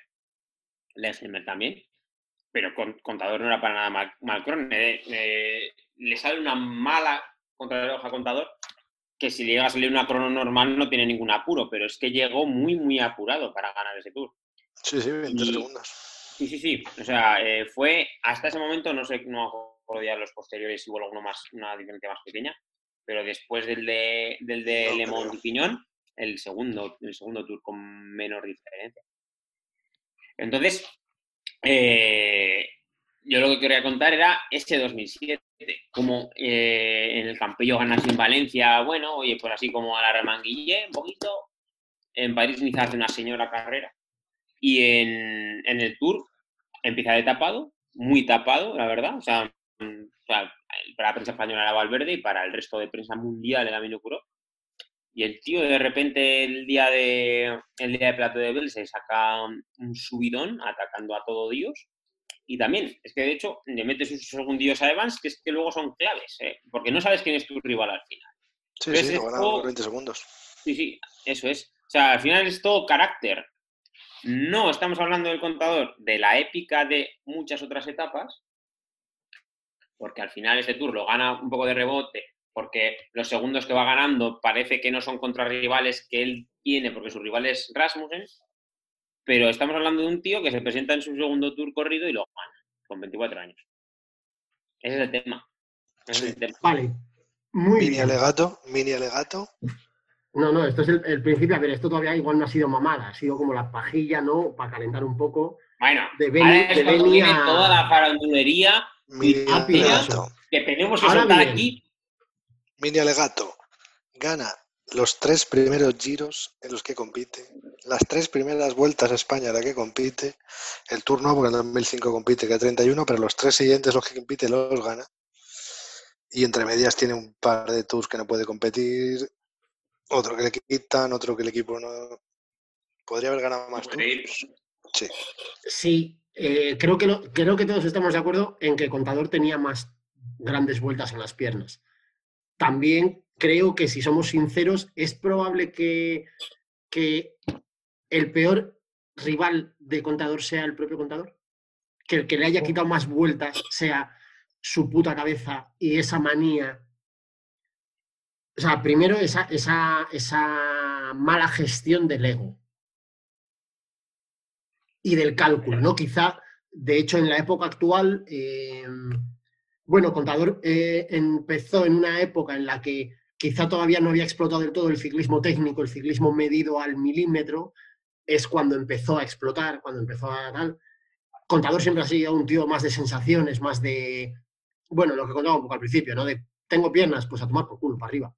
Leifheimer también, pero contador no era para nada mal, mal eh, le sale una mala contrarreloj a contador que si le llega a salir una crono normal no tiene ningún apuro, pero es que llegó muy, muy apurado para ganar ese tour. Sí, sí, 20 segundos. Sí, sí, sí. O sea, eh, fue hasta ese momento, no sé, no acuerdo ya los posteriores si hubo alguno más, una diferencia más pequeña, pero después del de, del de Le Mans y Piñón, el segundo, el segundo tour con menor diferencia. Entonces, eh, yo lo que quería contar era ese 2007, como eh, en el Campello ganas en Valencia, bueno, oye, pues así como a la remanguille, un poquito. En París Niza hace una señora carrera. Y en, el Tour empieza de tapado, muy tapado, la verdad. O sea, mm, para la prensa española era Valverde y para el resto de prensa mundial era Minocuro. Y el tío de repente el día de el día de Plato de Bell se saca un subidón atacando a todo Dios. Y también, es que de hecho le metes un segundillos a Evans que es que luego son claves, ¿eh? porque no sabes quién es tu rival al final. Sí, sí, 20 segundos. Sí, sí, eso es. O sea, al final es todo carácter. No estamos hablando del contador de la épica de muchas otras etapas, porque al final ese tour lo gana un poco de rebote, porque los segundos que va ganando parece que no son contra rivales que él tiene, porque su rival es Rasmussen, pero estamos hablando de un tío que se presenta en su segundo tour corrido y lo gana, con 24 años. Ese es el tema. Vale. Muy mini alegato, mini alegato. No, no, esto es el, principio. A ver, esto todavía igual no ha sido mamada, ha sido como la pajilla, ¿no? Para calentar un poco. Bueno, de Beni, toda la farandulería que tenemos que soltar aquí. Mini alegato. Gana los tres primeros giros en los que compite, las tres primeras vueltas a España en la que compite, el turno, porque en 2005 compite que 31, pero los tres siguientes los que compite los gana. Y entre medias tiene un par de tours que no puede competir, otro que le quitan, otro que el equipo no. Podría haber ganado más tours. Sí. Sí, eh, creo, que creo que todos estamos de acuerdo en que Contador tenía más grandes vueltas en las piernas. También creo que si somos sinceros, es probable que, que el peor rival de Contador sea el propio Contador. Que el que le haya quitado más vueltas sea su puta cabeza y esa manía. O sea, primero esa, esa, esa mala gestión del ego y del cálculo, ¿no? Quizá, de hecho, en la época actual, eh, bueno, Contador eh, empezó en una época en la que quizá todavía no había explotado del todo el ciclismo técnico, el ciclismo medido al milímetro, es cuando empezó a explotar, cuando empezó a tal. Contador siempre ha sido un tío más de sensaciones, más de, bueno, lo que contaba un poco al principio, ¿no? De tengo piernas, pues a tomar por culo, para arriba.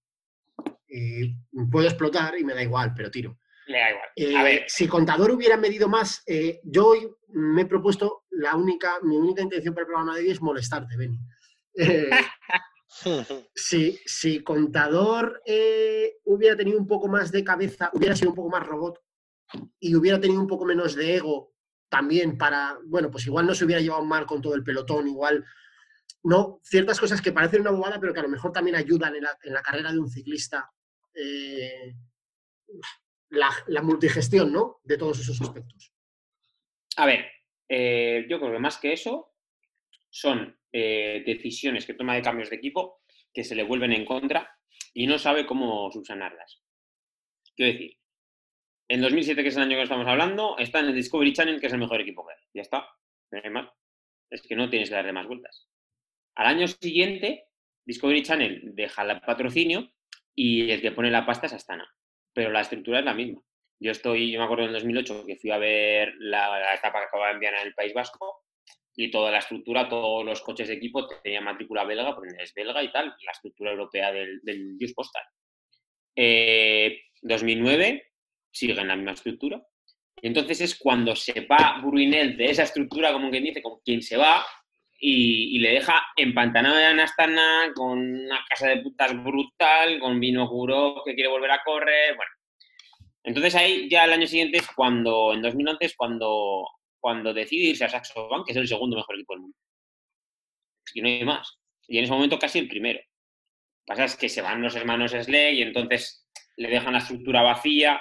puedo explotar y me da igual, pero tiro. Le da igual. a ver. Eh, si Contador hubiera medido más, eh, yo hoy me he propuesto la única, mi única intención para el programa de hoy es molestarte, Benny. Eh, (laughs) si, Contador eh, hubiera tenido un poco más de cabeza, hubiera sido un poco más robot y hubiera tenido un poco menos de ego también para, bueno, pues igual no se hubiera llevado mal con todo el pelotón, igual, no, ciertas cosas que parecen una bobada, pero que a lo mejor también ayudan en la, carrera de un ciclista. Eh, la, la, multigestión, ¿no? De todos esos aspectos. A ver, yo creo que más que eso son eh, decisiones que toma de cambios de equipo que se le vuelven en contra y no sabe cómo subsanarlas. Quiero decir, en 2007, que es el año que estamos hablando, está en el Discovery Channel, que es el mejor equipo que hay. Ya está. Es que no tienes que darle más vueltas. Al año siguiente, Discovery Channel deja el patrocinio y el que pone la pasta es Astana. Pero la estructura es la misma. Yo estoy, yo me acuerdo en 2008 que fui a ver la, etapa que acaba de enviar en el País Vasco y toda la estructura, todos los coches de equipo tenían matrícula belga, porque es belga y tal, la estructura europea del, del Just Postal. 2009 eh, sigue en la misma estructura. Y entonces es cuando se va Bruinel de esa estructura, como quien dice, con quien se va, y, le deja empantanado en Astana, con una casa de putas brutal, con vino Guro que quiere volver a correr, bueno. Entonces ahí ya el año siguiente es cuando, en 2011 es cuando cuando decide irse a Saxo Bank, que es el segundo mejor equipo del mundo. Y no hay más. Y en ese momento casi el primero. Lo que pasa es que se van los hermanos Slay y entonces le dejan la estructura vacía,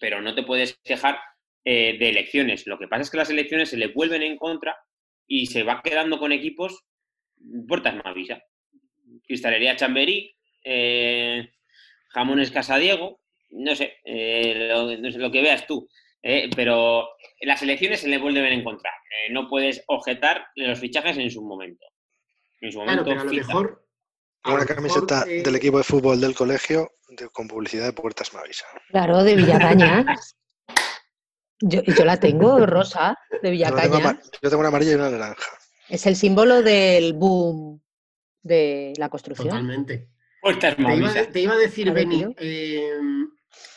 pero no te puedes quejar eh, de elecciones. Lo que pasa es que las elecciones se le vuelven en contra y se va quedando con equipos puertas Mavisa. Cristalería Chamberí, eh, Jamones Casadiego, no sé, eh, no sé, lo que veas tú. Eh, pero las elecciones se le vuelven a encontrar. Eh, no puedes objetar los fichajes en su momento. En su momento claro, pero a lo mejor. Una camiseta eh, del equipo de fútbol del colegio con publicidad de Puertas Mavisa. Claro, de Villacaña. yo, yo la tengo rosa, de Villacaña. Yo tengo, una amarilla y una naranja. Es el símbolo del boom de la construcción. Totalmente. Puertas Mavisa. Te iba, a decir, Beni,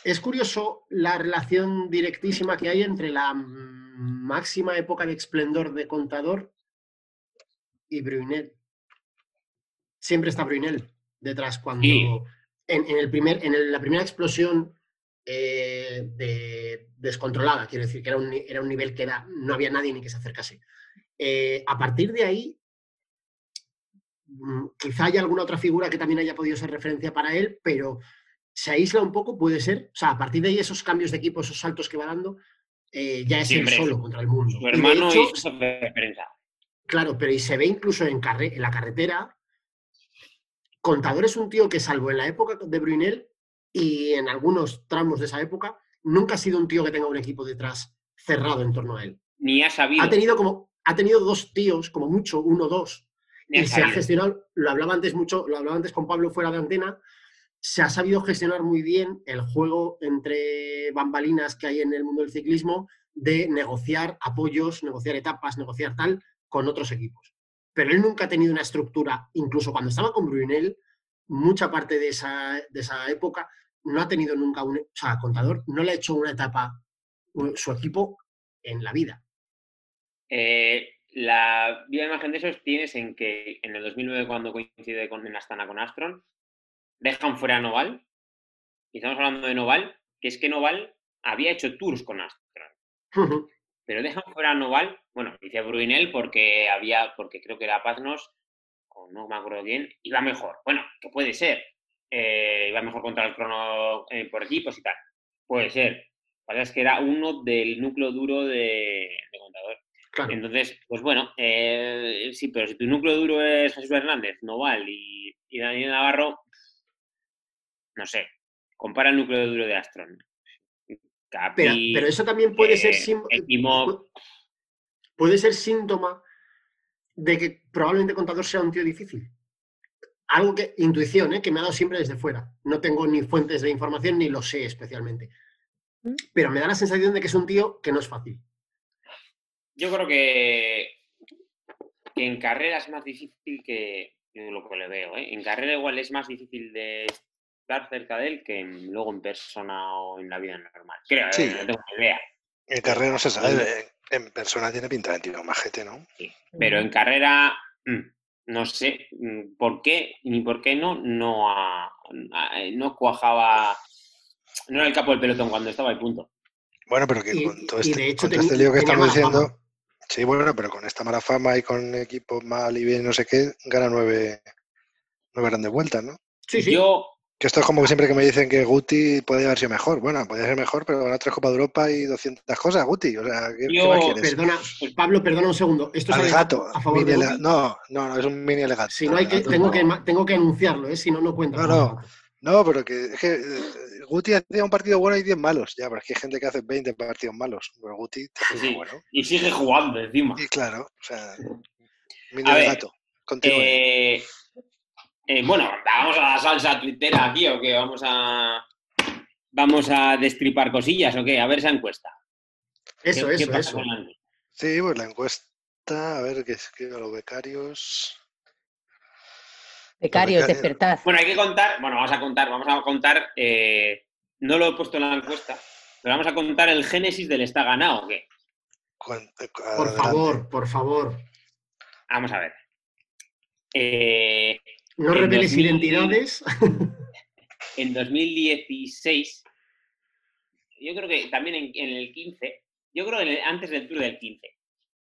es curioso la relación directísima que hay entre la máxima época de esplendor de Contador y Brunel. Siempre está Brunel detrás cuando en, el primer, en la primera explosión eh, de, descontrolada, quiero decir que era un, era un nivel que era, no había nadie ni que se acercase. Eh, a partir de ahí, mm, quizá haya alguna otra figura que también haya podido ser referencia para él, pero se aísla un poco, puede ser. O sea, a partir de ahí, esos cambios de equipo, esos saltos que va dando, eh, ya es el solo contra el mundo. Su hermano y de. Claro, pero y se ve incluso en, en la carretera. Contador es un tío que, salvo en la época de Brunel y en algunos tramos de esa época, nunca ha sido un tío que tenga un equipo detrás cerrado en torno a él. Ni ha sabido. Ha tenido como, ha tenido dos tíos, como mucho, uno o dos. y se ha gestionado, lo hablaba antes mucho, lo hablaba antes con Pablo fuera de antena, se ha sabido gestionar muy bien el juego entre bambalinas que hay en el mundo del ciclismo de negociar apoyos, negociar etapas, negociar tal con otros equipos. Pero él nunca ha tenido una estructura, incluso cuando estaba con Brunel, mucha parte de esa, de esa época no ha tenido nunca un, o sea, Contador no le ha hecho una etapa su equipo en la vida. Eh, la viva imagen de esos tienes en que en el 2009 cuando coincide con, en Astana con Astron, dejan fuera a Noval, y estamos hablando de Noval, que es que Noval había hecho tours con Astron. Pero dejan fuera a Noval, bueno, dice Bruinel porque había, porque creo que era Paznos, o no me acuerdo bien, iba mejor. Bueno, que puede ser. Eh, iba mejor contra el crono eh, por equipos y tal. Puede ser. La es que era uno del núcleo duro de, contador. Entonces, pues bueno, eh, sí, pero si tu núcleo duro es Jesús Hernández, Noval y, y Daniel Navarro, no sé, compara el núcleo duro de Astron. pero, eso también puede ser puede ser síntoma de que probablemente contador sea un tío difícil. Algo que, intuición, ¿eh? que me ha dado siempre desde fuera. No tengo ni fuentes de información ni lo sé especialmente. ¿Mm? Pero me da la sensación de que es un tío que no es fácil. Yo creo que, que en carrera es más difícil que lo que le veo. ¿eh? En carrera igual es más difícil de cerca de él que luego en persona o en la vida normal. Creo, ¿eh? sí. no tengo ni idea. En carrera no se sabe, en persona tiene pinta de tío majete, ¿no? Sí. Pero en carrera, mm, no sé mm, por qué ni por qué no, no, no cuajaba, no era el capo del pelotón cuando estaba y punto. Bueno, pero que con todo este, este lío que estamos diciendo, sí, bueno, pero con esta mala fama y con equipo mal y bien, no sé qué, gana nueve, nueve grandes vueltas, ¿no? Sí, sí. Yo, que esto es como siempre que me dicen que Guti podría haber sido mejor. Bueno, podría ser mejor, pero ganar tres Copas de Europa y 200 cosas, Guti. O sea, ¿qué, Yo, Perdona, Pablo, perdona un segundo. Esto es. A favor de no, no, no, es un mini alegato. Si no hay que, tengo, que, tengo que anunciarlo, ¿eh? si no, no cuenta. No, no. No, pero que, es que eh, Guti hacía un partido bueno y 10 malos. Ya, pero es que hay gente que hace 20 partidos malos. Pero Guti sí, bueno. Y sigue jugando encima. Y claro, o sea, mini alegato. Continúe. Eh, eh, bueno, vamos a la salsa twittera aquí o qué? Vamos a. Vamos a destripar cosillas o qué? A ver esa encuesta. Eso, eso, eso. Sí, pues la encuesta, a ver qué escriben los becarios. Becarios, despertad. Bueno, hay que contar, bueno, vamos a contar, vamos a contar, eh, no lo he puesto en la encuesta, pero vamos a contar el génesis del está ganado o qué. Por favor, por favor. Vamos a ver. Eh, no reveles identidades. En 2016, yo creo que también en, el 15, yo creo que antes del Tour del 15,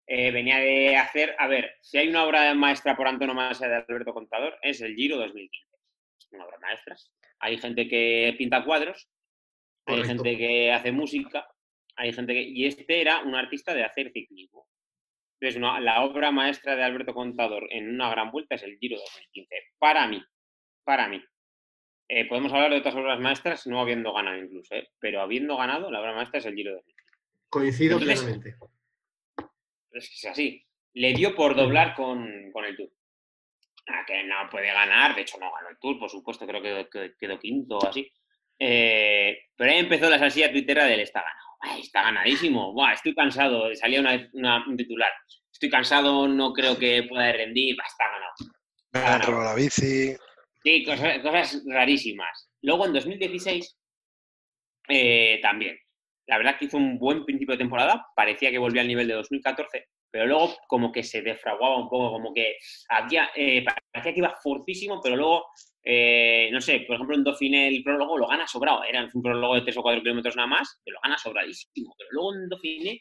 eh, venía de hacer, a ver, si hay una obra maestra por antonomasia de Alberto Contador, es el Giro 2015. Es una obra maestra. Hay gente que pinta cuadros, hay gente que hace música, hay gente que... Y este era un artista de hacer ciclismo. Entonces, la obra maestra de Alberto Contador en una gran vuelta es el Giro 2015. Para mí, para mí. Eh, podemos hablar de otras obras maestras no habiendo ganado incluso, ¿eh? pero habiendo ganado, la obra maestra es el Giro 2015. Coincido plenamente. Es que es así. Le dio por doblar con, el Tour. Ah, que no puede ganar, de hecho no ganó el Tour, por supuesto, creo que quedó, quinto o así. Eh, pero ahí empezó la salsilla tuitera del está ganado está ganadísimo. estoy cansado. Salía una, un titular. Estoy cansado, no creo que pueda rendir. está ganado. Me la bici. Sí, cosas, rarísimas. Luego en 2016 eh, también. La verdad que hizo un buen principio de temporada. Parecía que volvía al nivel de 2014 pero luego como que se defraguaba un poco, como que había, eh, parecía que iba fortísimo, pero luego eh, no sé, por ejemplo, en Dauphiné el prólogo lo gana sobrado. Era un prólogo de 3 o 4 kilómetros nada más, pero lo gana sobradísimo. Pero luego en Dauphiné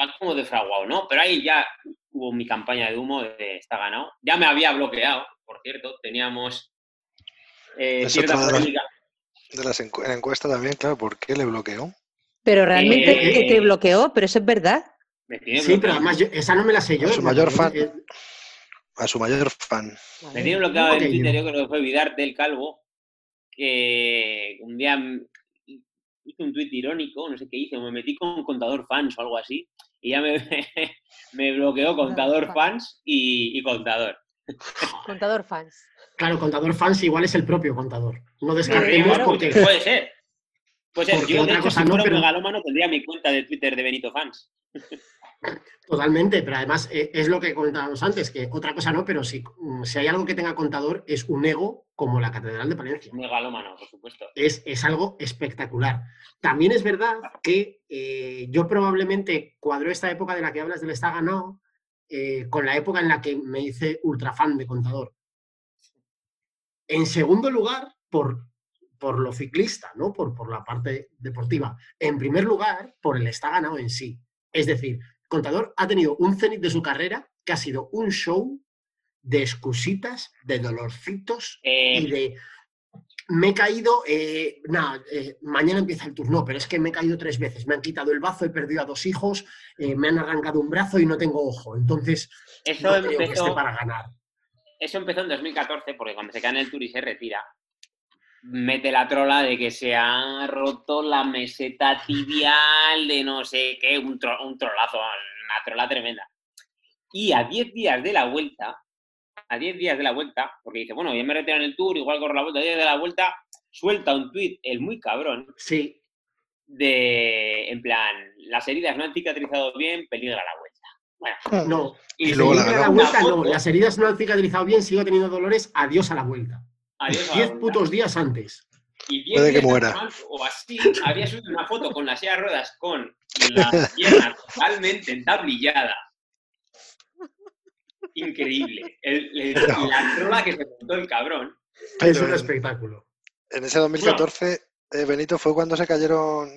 va como defraguado, ¿no? Pero ahí ya hubo mi campaña de humo de está ganado. Ya me había bloqueado, por cierto. Teníamos eh, cierta polémica. De las encu- en la encuesta también, claro, ¿por qué le bloqueó? Pero realmente Eh, te bloqueó, pero eso es verdad. Me tiene Sí, pero además yo- esa no me la sé yo. A su eh, mayor fan. A su mayor fan. Me tiene bloqueado en Twitter, yo. creo que fue Vidarte el Calvo, que un día hice un tuit irónico, no sé qué hice, me metí con contador fans o algo así, y ya me, (laughs) me bloqueó contador fans y, y contador. Contador fans. Claro, contador fans igual es el propio contador. No descartemos porque Puede ser. Porque Yo, de otra hecho, cosa si no, fuera un pero- megalómano, tendría mi cuenta de Twitter de Benito Fans. Totalmente, pero además eh, es lo que comentábamos antes, que otra cosa no, pero si, mm, si hay algo que tenga contador es un ego como la Catedral de Palencia. Megalómano, por supuesto. Es, es algo espectacular. También es verdad que eh, yo probablemente cuadro esta época de la que hablas del está ganado eh, con la época en la que me hice ultra fan de contador. En segundo lugar, por, por lo ciclista, ¿no? Por, por la parte deportiva. En primer lugar, por el está ganado en sí. Es decir, Contador ha tenido un cenit de su carrera que ha sido un show de excusitas, de dolorcitos Eh, y de me he caído, eh, nada, eh, mañana empieza el turno, pero es que me he caído tres veces, me han quitado el bazo, he perdido a dos hijos, eh, me han arrancado un brazo y no tengo ojo, entonces eso, no creo que empezó, esté para ganar. eso empezó en 2014, porque cuando se cae en el Tour y se retira, mete la trola de que se ha roto la meseta tibial de no sé qué, un, tro- un trolazo, una trola tremenda. Y a 10 días de la vuelta, a 10 días de la vuelta, porque dice, bueno, ya me retiro en el Tour, igual corro la vuelta, a 10 días de la vuelta, suelta un tuit, el muy cabrón, Sí, de, en plan, las heridas no han cicatrizado bien, peligra la vuelta. Bueno, no. Y luego la vuelta, no, las heridas no han cicatrizado bien, sigo teniendo dolores, adiós a la vuelta. Adiós a la Diez vuelta. putos días antes. Y diez Puede que días muera. antes O así, había subido una foto con la silla de ruedas con la pierna totalmente entablillada. Increíble. El- el- No. La trola que se montó el cabrón. Es un espectáculo. En ese 2014, eh, Benito, ¿fue cuando se cayeron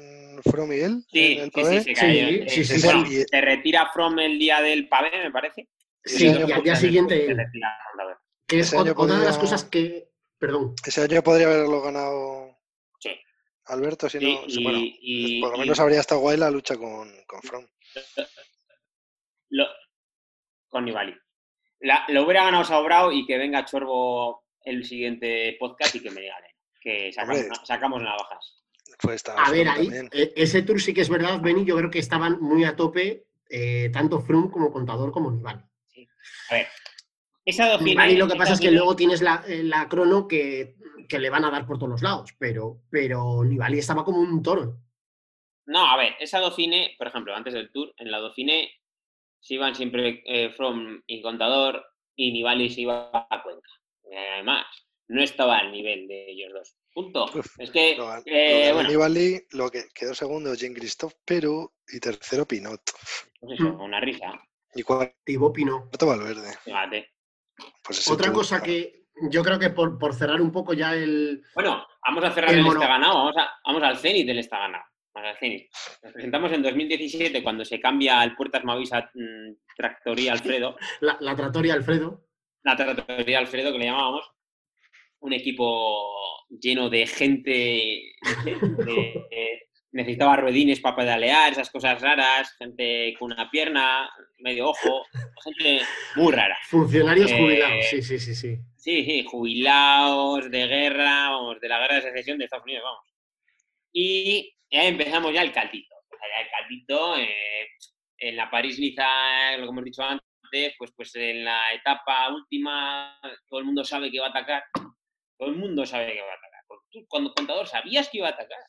From Miguel? Sí, en el sí, sí, se cayó. Sí, Eh, sí, sí, bueno, sí. se retira From el día del pavé, me parece. Sí, y al día siguiente, Se que es otra de las podía- cosas que, perdón, Ese año podría haberlo ganado Sí. Alberto, si Sí, no. y- bueno, y- por lo y- menos habría estado guay la lucha con, con From. (laughs) Lo- con Nibali. La- lo hubiera ganado Sobrao y que venga Chorbo el siguiente podcast y que me diga de él, que sacamos, Hombre. sacamos navajas. Esta A ver, ahí, también. e- ese tour sí que es verdad, Benny, yo creo que estaban muy a tope, eh, tanto Froome como Contador como Nibali. A ver, esa lo que pasa es que luego tienes la, eh, la crono que, que le van a dar por todos los lados, pero, pero Nibali estaba como un toro. No, a ver, esa Dauphine, por ejemplo, antes del Tour, en la Dauphine se iban siempre eh, From y Contador y Nibali se iba a Cuenca. Además, no estaba al nivel de ellos dos. Punto. Uf, es que, Lo, eh, lo bueno, Nibali, lo que quedó segundo Jean-Christophe Pero y tercero Pinot. pues eso, una risa. Y cuarto Pinot. Valverde. Fíjate. Pues ese Otra cosa que yo creo que por, por cerrar un poco ya el... Bueno, vamos a cerrar El el, mono- está ganado, vamos, a- vamos al Zenit del está ganado. Vamos al Zenit. Nos presentamos en 2017 cuando se cambia al Puertas Mavis a mm, Tractoría Alfredo. La, la tratoria Alfredo. la Tractoría Alfredo que le llamábamos, un equipo lleno de gente de- de- necesitaba ruedines para pedalear, esas cosas raras, gente con una pierna, medio ojo, (laughs) gente muy rara. Funcionarios Eh, jubilados, sí, sí, sí, sí. Sí, sí, jubilados de guerra, vamos, de la guerra de secesión de Estados Unidos, vamos. Y ya empezamos ya el caldito. El caldito, eh, en la París-Niza, lo que hemos dicho antes, pues, pues en la etapa última, todo el mundo sabe que va a atacar. Todo el mundo sabe que va a atacar. Tú, cuando contador, sabías que iba a atacar.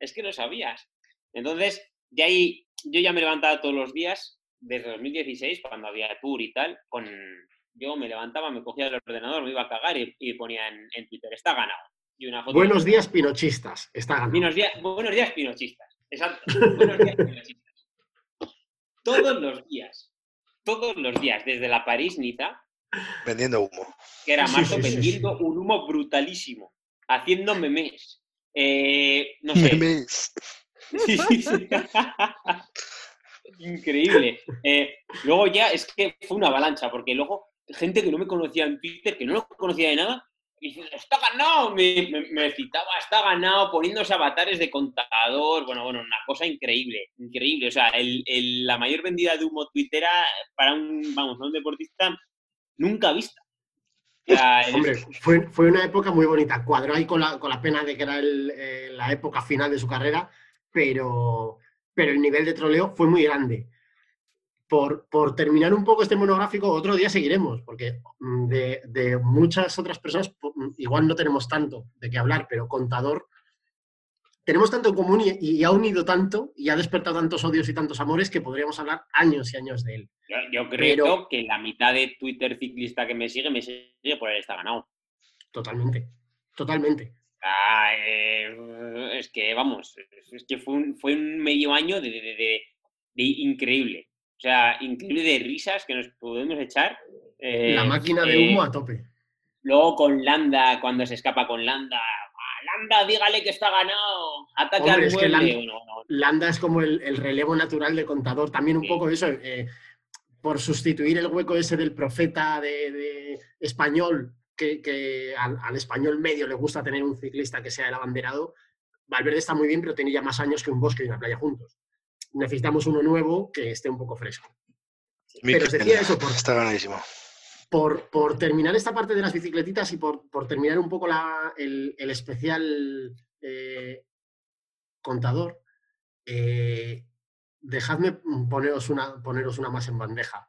Es que lo sabías. Entonces, de ahí, yo ya me levantaba todos los días, desde 2016, cuando había tour y tal, con, yo me levantaba, me cogía el ordenador, me iba a cagar y, y ponía en, en Twitter, está ganado. Y una foto Buenos días, pinochistas. Está ganado. Buenos días, buenos días, pinochistas. Exacto. Buenos días, pinochistas. Todos los días, todos los días, desde la París-Niza, Vendiendo humo. que era Sí, marzo, sí, sí, vendiendo un humo brutalísimo, haciendo memes. Eh, no (laughs) sé. Memes. Sí, sí, sí. Increíble. Eh, luego ya es que fue una avalancha, porque luego gente que no me conocía en Twitter, que no lo conocía de nada, Y está ganado, me, me, citaba, está ganado, poniéndose avatares de contador, bueno, bueno, una cosa increíble, increíble. O sea, el, la mayor vendida de humo twittera para un, vamos, un deportista nunca vista. Hombre, fue, fue, una época muy bonita. Cuadró ahí con la, con la pena de que era eh, la época final de su carrera, pero, pero el nivel de troleo fue muy grande por, terminar un poco este monográfico, otro día seguiremos, porque mm, de, muchas otras personas mm, igual no tenemos tanto de qué hablar, pero contador tenemos tanto en común y, ha unido tanto y ha despertado tantos odios y tantos amores que podríamos hablar años y años de él. Yo, creo que la mitad de Twitter ciclista que me sigue me sigue por él está ganado. Totalmente, totalmente. Ah, eh, es que, vamos, es que fue un, fue un medio año de increíble. O sea, increíble de risas que nos podemos echar. la eh, máquina de humo a tope. Luego con Landa, cuando se escapa con Landa. Landa, dígale que está ganado. Ataque al es Landa, es como el, relevo natural de contador. También un poco eso, eh, por sustituir el hueco ese del profeta de, español, que, al, al, español medio le gusta tener un ciclista que sea el abanderado. Valverde está muy bien, pero tiene ya más años que un bosque y una playa juntos necesitamos uno nuevo que esté un poco fresco. Pero os decía eso por, está ganadísimo. Por, terminar esta parte de las bicicletitas y por, terminar un poco el, especial eh, contador, eh, dejadme poneros una, más en bandeja.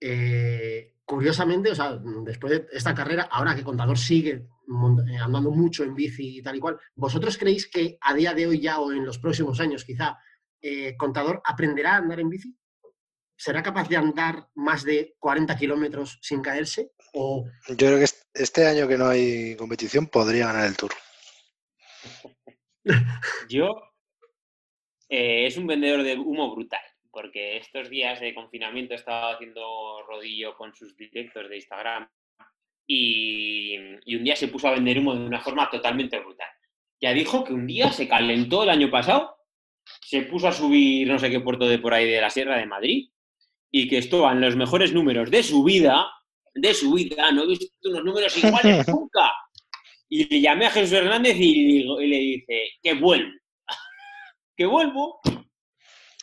Eh, curiosamente, o sea, después de esta carrera, ahora que Contador sigue andando mucho en bici y tal y cual, ¿vosotros creéis que a día de hoy ya o en los próximos años quizá contador aprenderá a andar en bici? ¿Será capaz de andar más de 40 kilómetros sin caerse? O... Yo creo que este año que no hay competición podría ganar el Tour. (laughs) Yo eh, es un vendedor de humo brutal, porque estos días de confinamiento he estado haciendo rodillo con sus directos de Instagram y, y un día se puso a vender humo de una forma totalmente brutal. Ya dijo que un día se calentó el año pasado se puso a subir no sé qué puerto de por ahí de la Sierra de Madrid y que estaban los mejores números de su vida, de su vida, no he visto unos números iguales (laughs) nunca. Y le llamé a Jesús Hernández y, le dije, que vuelvo. (laughs) que vuelvo.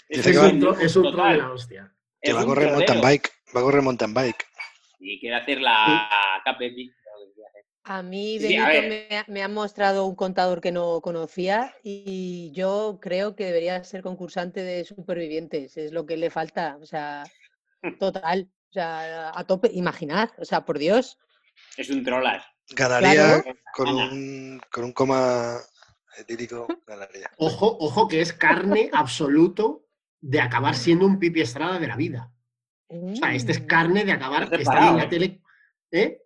Es, un, es un de la hostia. Que va a correr mountain bike. Va a correr mountain bike. Y quiere hacer la KPP. A mí Benito me, ha mostrado un contador que no conocía y yo creo que debería ser concursante de supervivientes, es lo que le falta, o sea, total, o sea, a tope, imaginad, o sea, por Dios. Es un trollar. Ganaría con, un, con un coma etílico, (laughs) ganaría. Ojo, ojo que es carne absoluto de acabar siendo un pipi estrada de la vida. O sea, este es mm. carne de acabar estar en la tele. ¿Eh?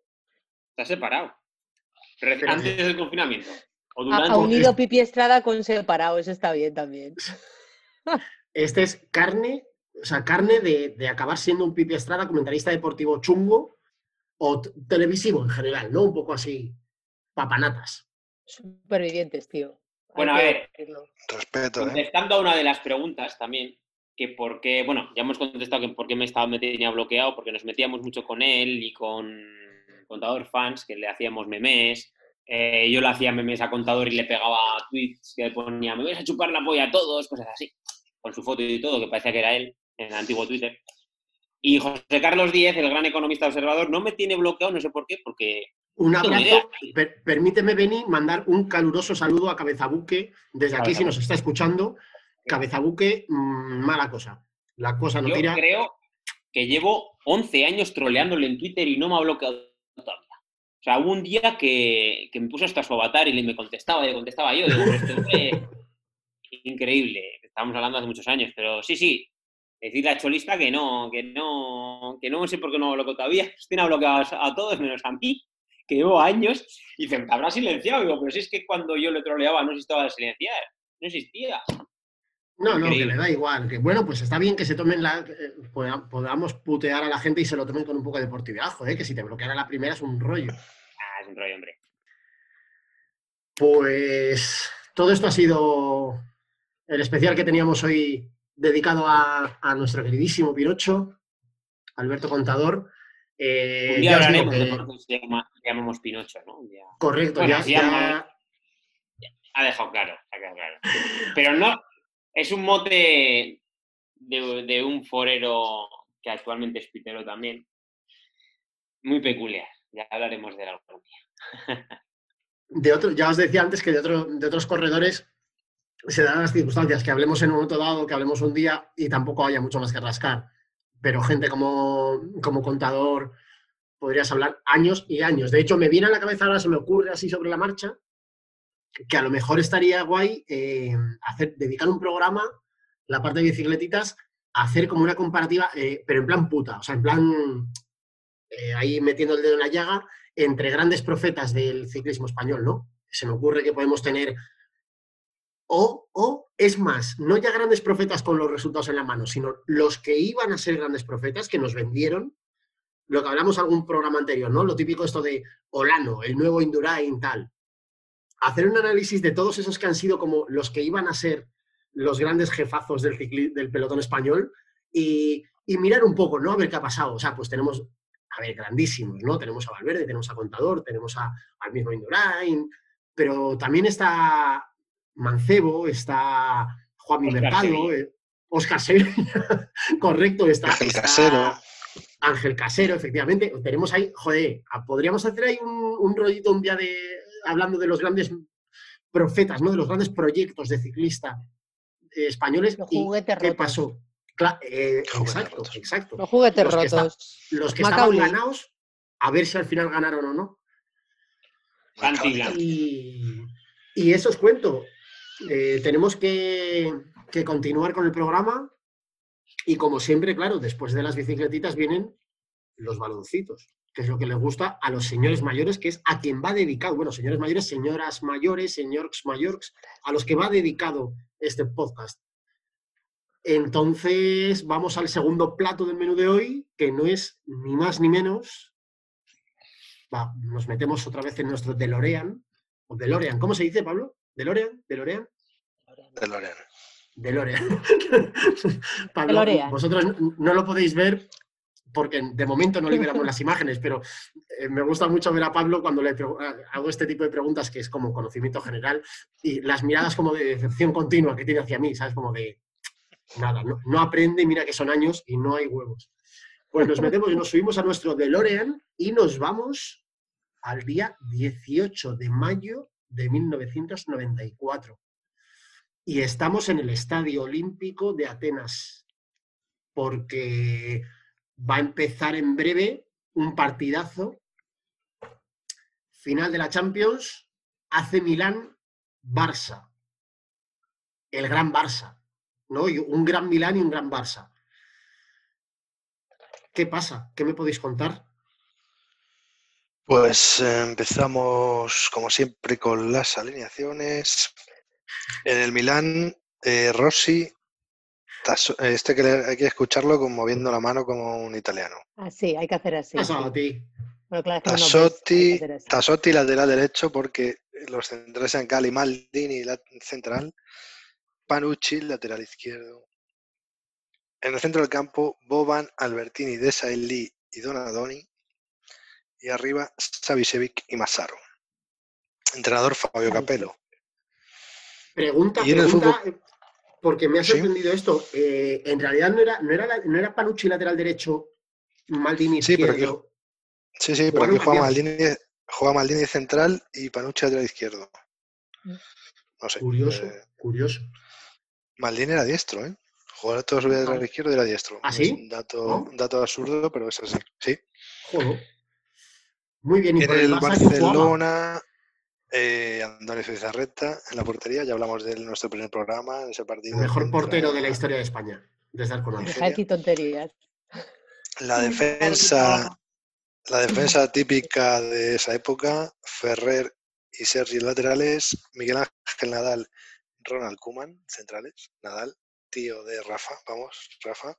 Está separado antes del confinamiento. Ha, unido Pipi Estrada con separado, eso está bien también. (laughs) Este es carne, o sea, carne de, acabar siendo un Pipi Estrada, comentarista deportivo chungo o televisivo en general, ¿no? Un poco así, papanatas. Supervivientes, tío. Bueno, a ver, respeto. ¿eh? Contestando a una de las preguntas también, que por qué, bueno, ya hemos contestado que por qué me estaba metiendo bloqueado, porque nos metíamos mucho con él y con Contador Fans, que le hacíamos memes. Eh, yo le hacía memes a Contador y le pegaba tweets que ponía, me vais a chupar la polla a todos, cosas así, con su foto y todo, que parecía que era él en el antiguo Twitter. Y José Carlos Díez, el gran economista observador, no me tiene bloqueado, no sé por qué, porque... Un abrazo. permíteme, Beni, mandar un caluroso saludo a Cabezabuque desde aquí, si nos está escuchando. Cabezabuque, mm, mala cosa. La cosa no Yo tira. creo que llevo 11 años troleándole en Twitter y no me ha bloqueado o sea, hubo un día que, me puso hasta su avatar y le me contestaba, y le contestaba yo. Digo, este (laughs) increíble. Estábamos hablando hace muchos años, pero sí, sí. Decirle a Cholista que no, que no, que no sé por qué no lo todavía. (laughs) Tiene bloqueado a todos menos a mí, que llevo años. Y dice, habrá silenciado. Digo, pero si es que cuando yo le troleaba no existía silenciar. No existía. No, no, que le da igual. Que bueno, pues está bien que se tomen la. Eh, podamos putear a la gente y se lo tomen con un poco de deportividad, joder, que si te bloqueara la primera es un rollo. Ah, es un rollo, hombre. Pues todo esto ha sido el especial que teníamos hoy dedicado a, nuestro queridísimo Pinocho, Alberto Contador. Eh, un día hablaremos de por qué se llama- llamamos Pinocho, ¿no? Un día- Correcto, Bueno, ya, se ya- Ha dejado claro, ha quedado claro. Pero no, es un mote de, de un forero que actualmente es pitero también. Muy peculiar. Ya hablaremos de él algún día. de otro, ya os decía antes que de, otro- de otros corredores se dan las circunstancias, que hablemos en un momento dado, que hablemos un día y tampoco haya mucho más que rascar. Pero gente como, como contador, podrías hablar años y años. De hecho, me viene a la cabeza ahora, se me ocurre así sobre la marcha, que a lo mejor estaría guay eh, hacer, dedicar un programa, la parte de bicicletitas, a hacer como una comparativa, eh, pero en plan puta, o sea, en plan eh, ahí metiendo el dedo en la llaga, entre grandes profetas del ciclismo español, ¿no? Se me ocurre que podemos tener. O, o, es más, no ya grandes profetas con los resultados en la mano, sino los que iban a ser grandes profetas, que nos vendieron, lo que hablamos en algún programa anterior, ¿no? Lo típico esto de Olano, el nuevo Indurain, tal. Hacer un análisis de todos esos que han sido como los que iban a ser los grandes jefazos del, del pelotón español y, y mirar un poco, ¿no? A ver qué ha pasado. O sea, pues tenemos a ver, grandísimos, ¿no? Tenemos a Valverde, tenemos a Contador, tenemos al mismo Indurain, pero también está Mancebo, está Juanmi Óscar Mercado, Sevilla. eh, Óscar Sevilla, (laughs) correcto, está Ángel está Casero. Ángel Casero, efectivamente. Tenemos ahí, joder, podríamos hacer ahí un, un rollito un día de hablando de los grandes profetas, ¿no? De los grandes proyectos de ciclista eh, españoles. Los y juguetes ¿Qué rotos. pasó? Cla- eh, Juguetes exacto, rotos. exacto Los juguetes Los que está- rotos. los que Macaulay. estaban ganados, a ver si al final ganaron o no. Y, y eso os cuento. Eh, tenemos que, continuar con el programa y como siempre, claro, después de las bicicletitas vienen los baloncitos, que es lo que les gusta a los señores mayores, que es a quien va dedicado, bueno, señores mayores, señoras mayores, señores mayores, a los que va dedicado este podcast. Entonces, vamos al segundo plato del menú de hoy, que no es ni más ni menos. Va, nos metemos otra vez en nuestro DeLorean. O DeLorean, ¿cómo se dice, Pablo? ¿DeLorean? ¿DeLorean? de Lorean. DeLorean. (laughs) Pablo, DeLorean. vosotros no- lo podéis ver porque de momento no liberamos las imágenes, pero eh, me gusta mucho ver a Pablo cuando le hago este tipo de preguntas que es como conocimiento general y las miradas como de decepción continua que tiene hacia mí, ¿sabes? Como de nada, no, no aprende, mira que son años y no hay huevos. Pues nos metemos y nos subimos a nuestro DeLorean y nos vamos al día 18 de mayo de 1994. Y estamos en el Estadio Olímpico de Atenas, porque va a empezar en breve un partidazo. Final de la Champions, AC Milán, Barça. El gran Barça, ¿no? Un gran Milán y un gran Barça. ¿Qué pasa? ¿Qué me podéis contar? Pues empezamos, como siempre, con las alineaciones. En el Milán, eh, Rossi, este que le- hay que escucharlo con moviendo la mano como un italiano. Así, hay que hacer así. Pasa a ti. Bueno, claro, es que no nos ves, hay Tassotti, así. Tassotti, lateral derecho, porque los centrales eran Cali, Maldini, la- central. Panucci, lateral izquierdo. En el centro del campo, Boban, Albertini, Desailly y Donadoni. Y arriba, Savicevic y Massaro. Entrenador Fabio Capello. Pregunta, Y pregunta, eh, porque me ha Sí. sorprendido esto. Eh, en realidad no era, no, era la- no era Panucci lateral derecho, Maldini Sí, pero izquierdo. Sí, sí, pero aquí juega. Maldini, juega Maldini central y Panucci lateral izquierdo. No sé. Curioso, eh, curioso. Maldini era diestro, ¿eh? Jugaba toda su vida lateral izquierdo y era diestro. ¿Ah, Es un dato, ¿No? un dato absurdo, pero es así. Sí. Joder. Muy bien, y En por el el. Barcelona, eh, Andrés Zizarreta en la portería. Ya hablamos de nuestro primer programa, en ese partido. El mejor contra portero de la historia de España, desde de decir tonterías. La defensa, la defensa típica de esa época, Ferrer y Sergi laterales, Miguel Ángel Nadal, Ronald Koeman, centrales, Nadal, tío de Rafa, vamos, Rafa.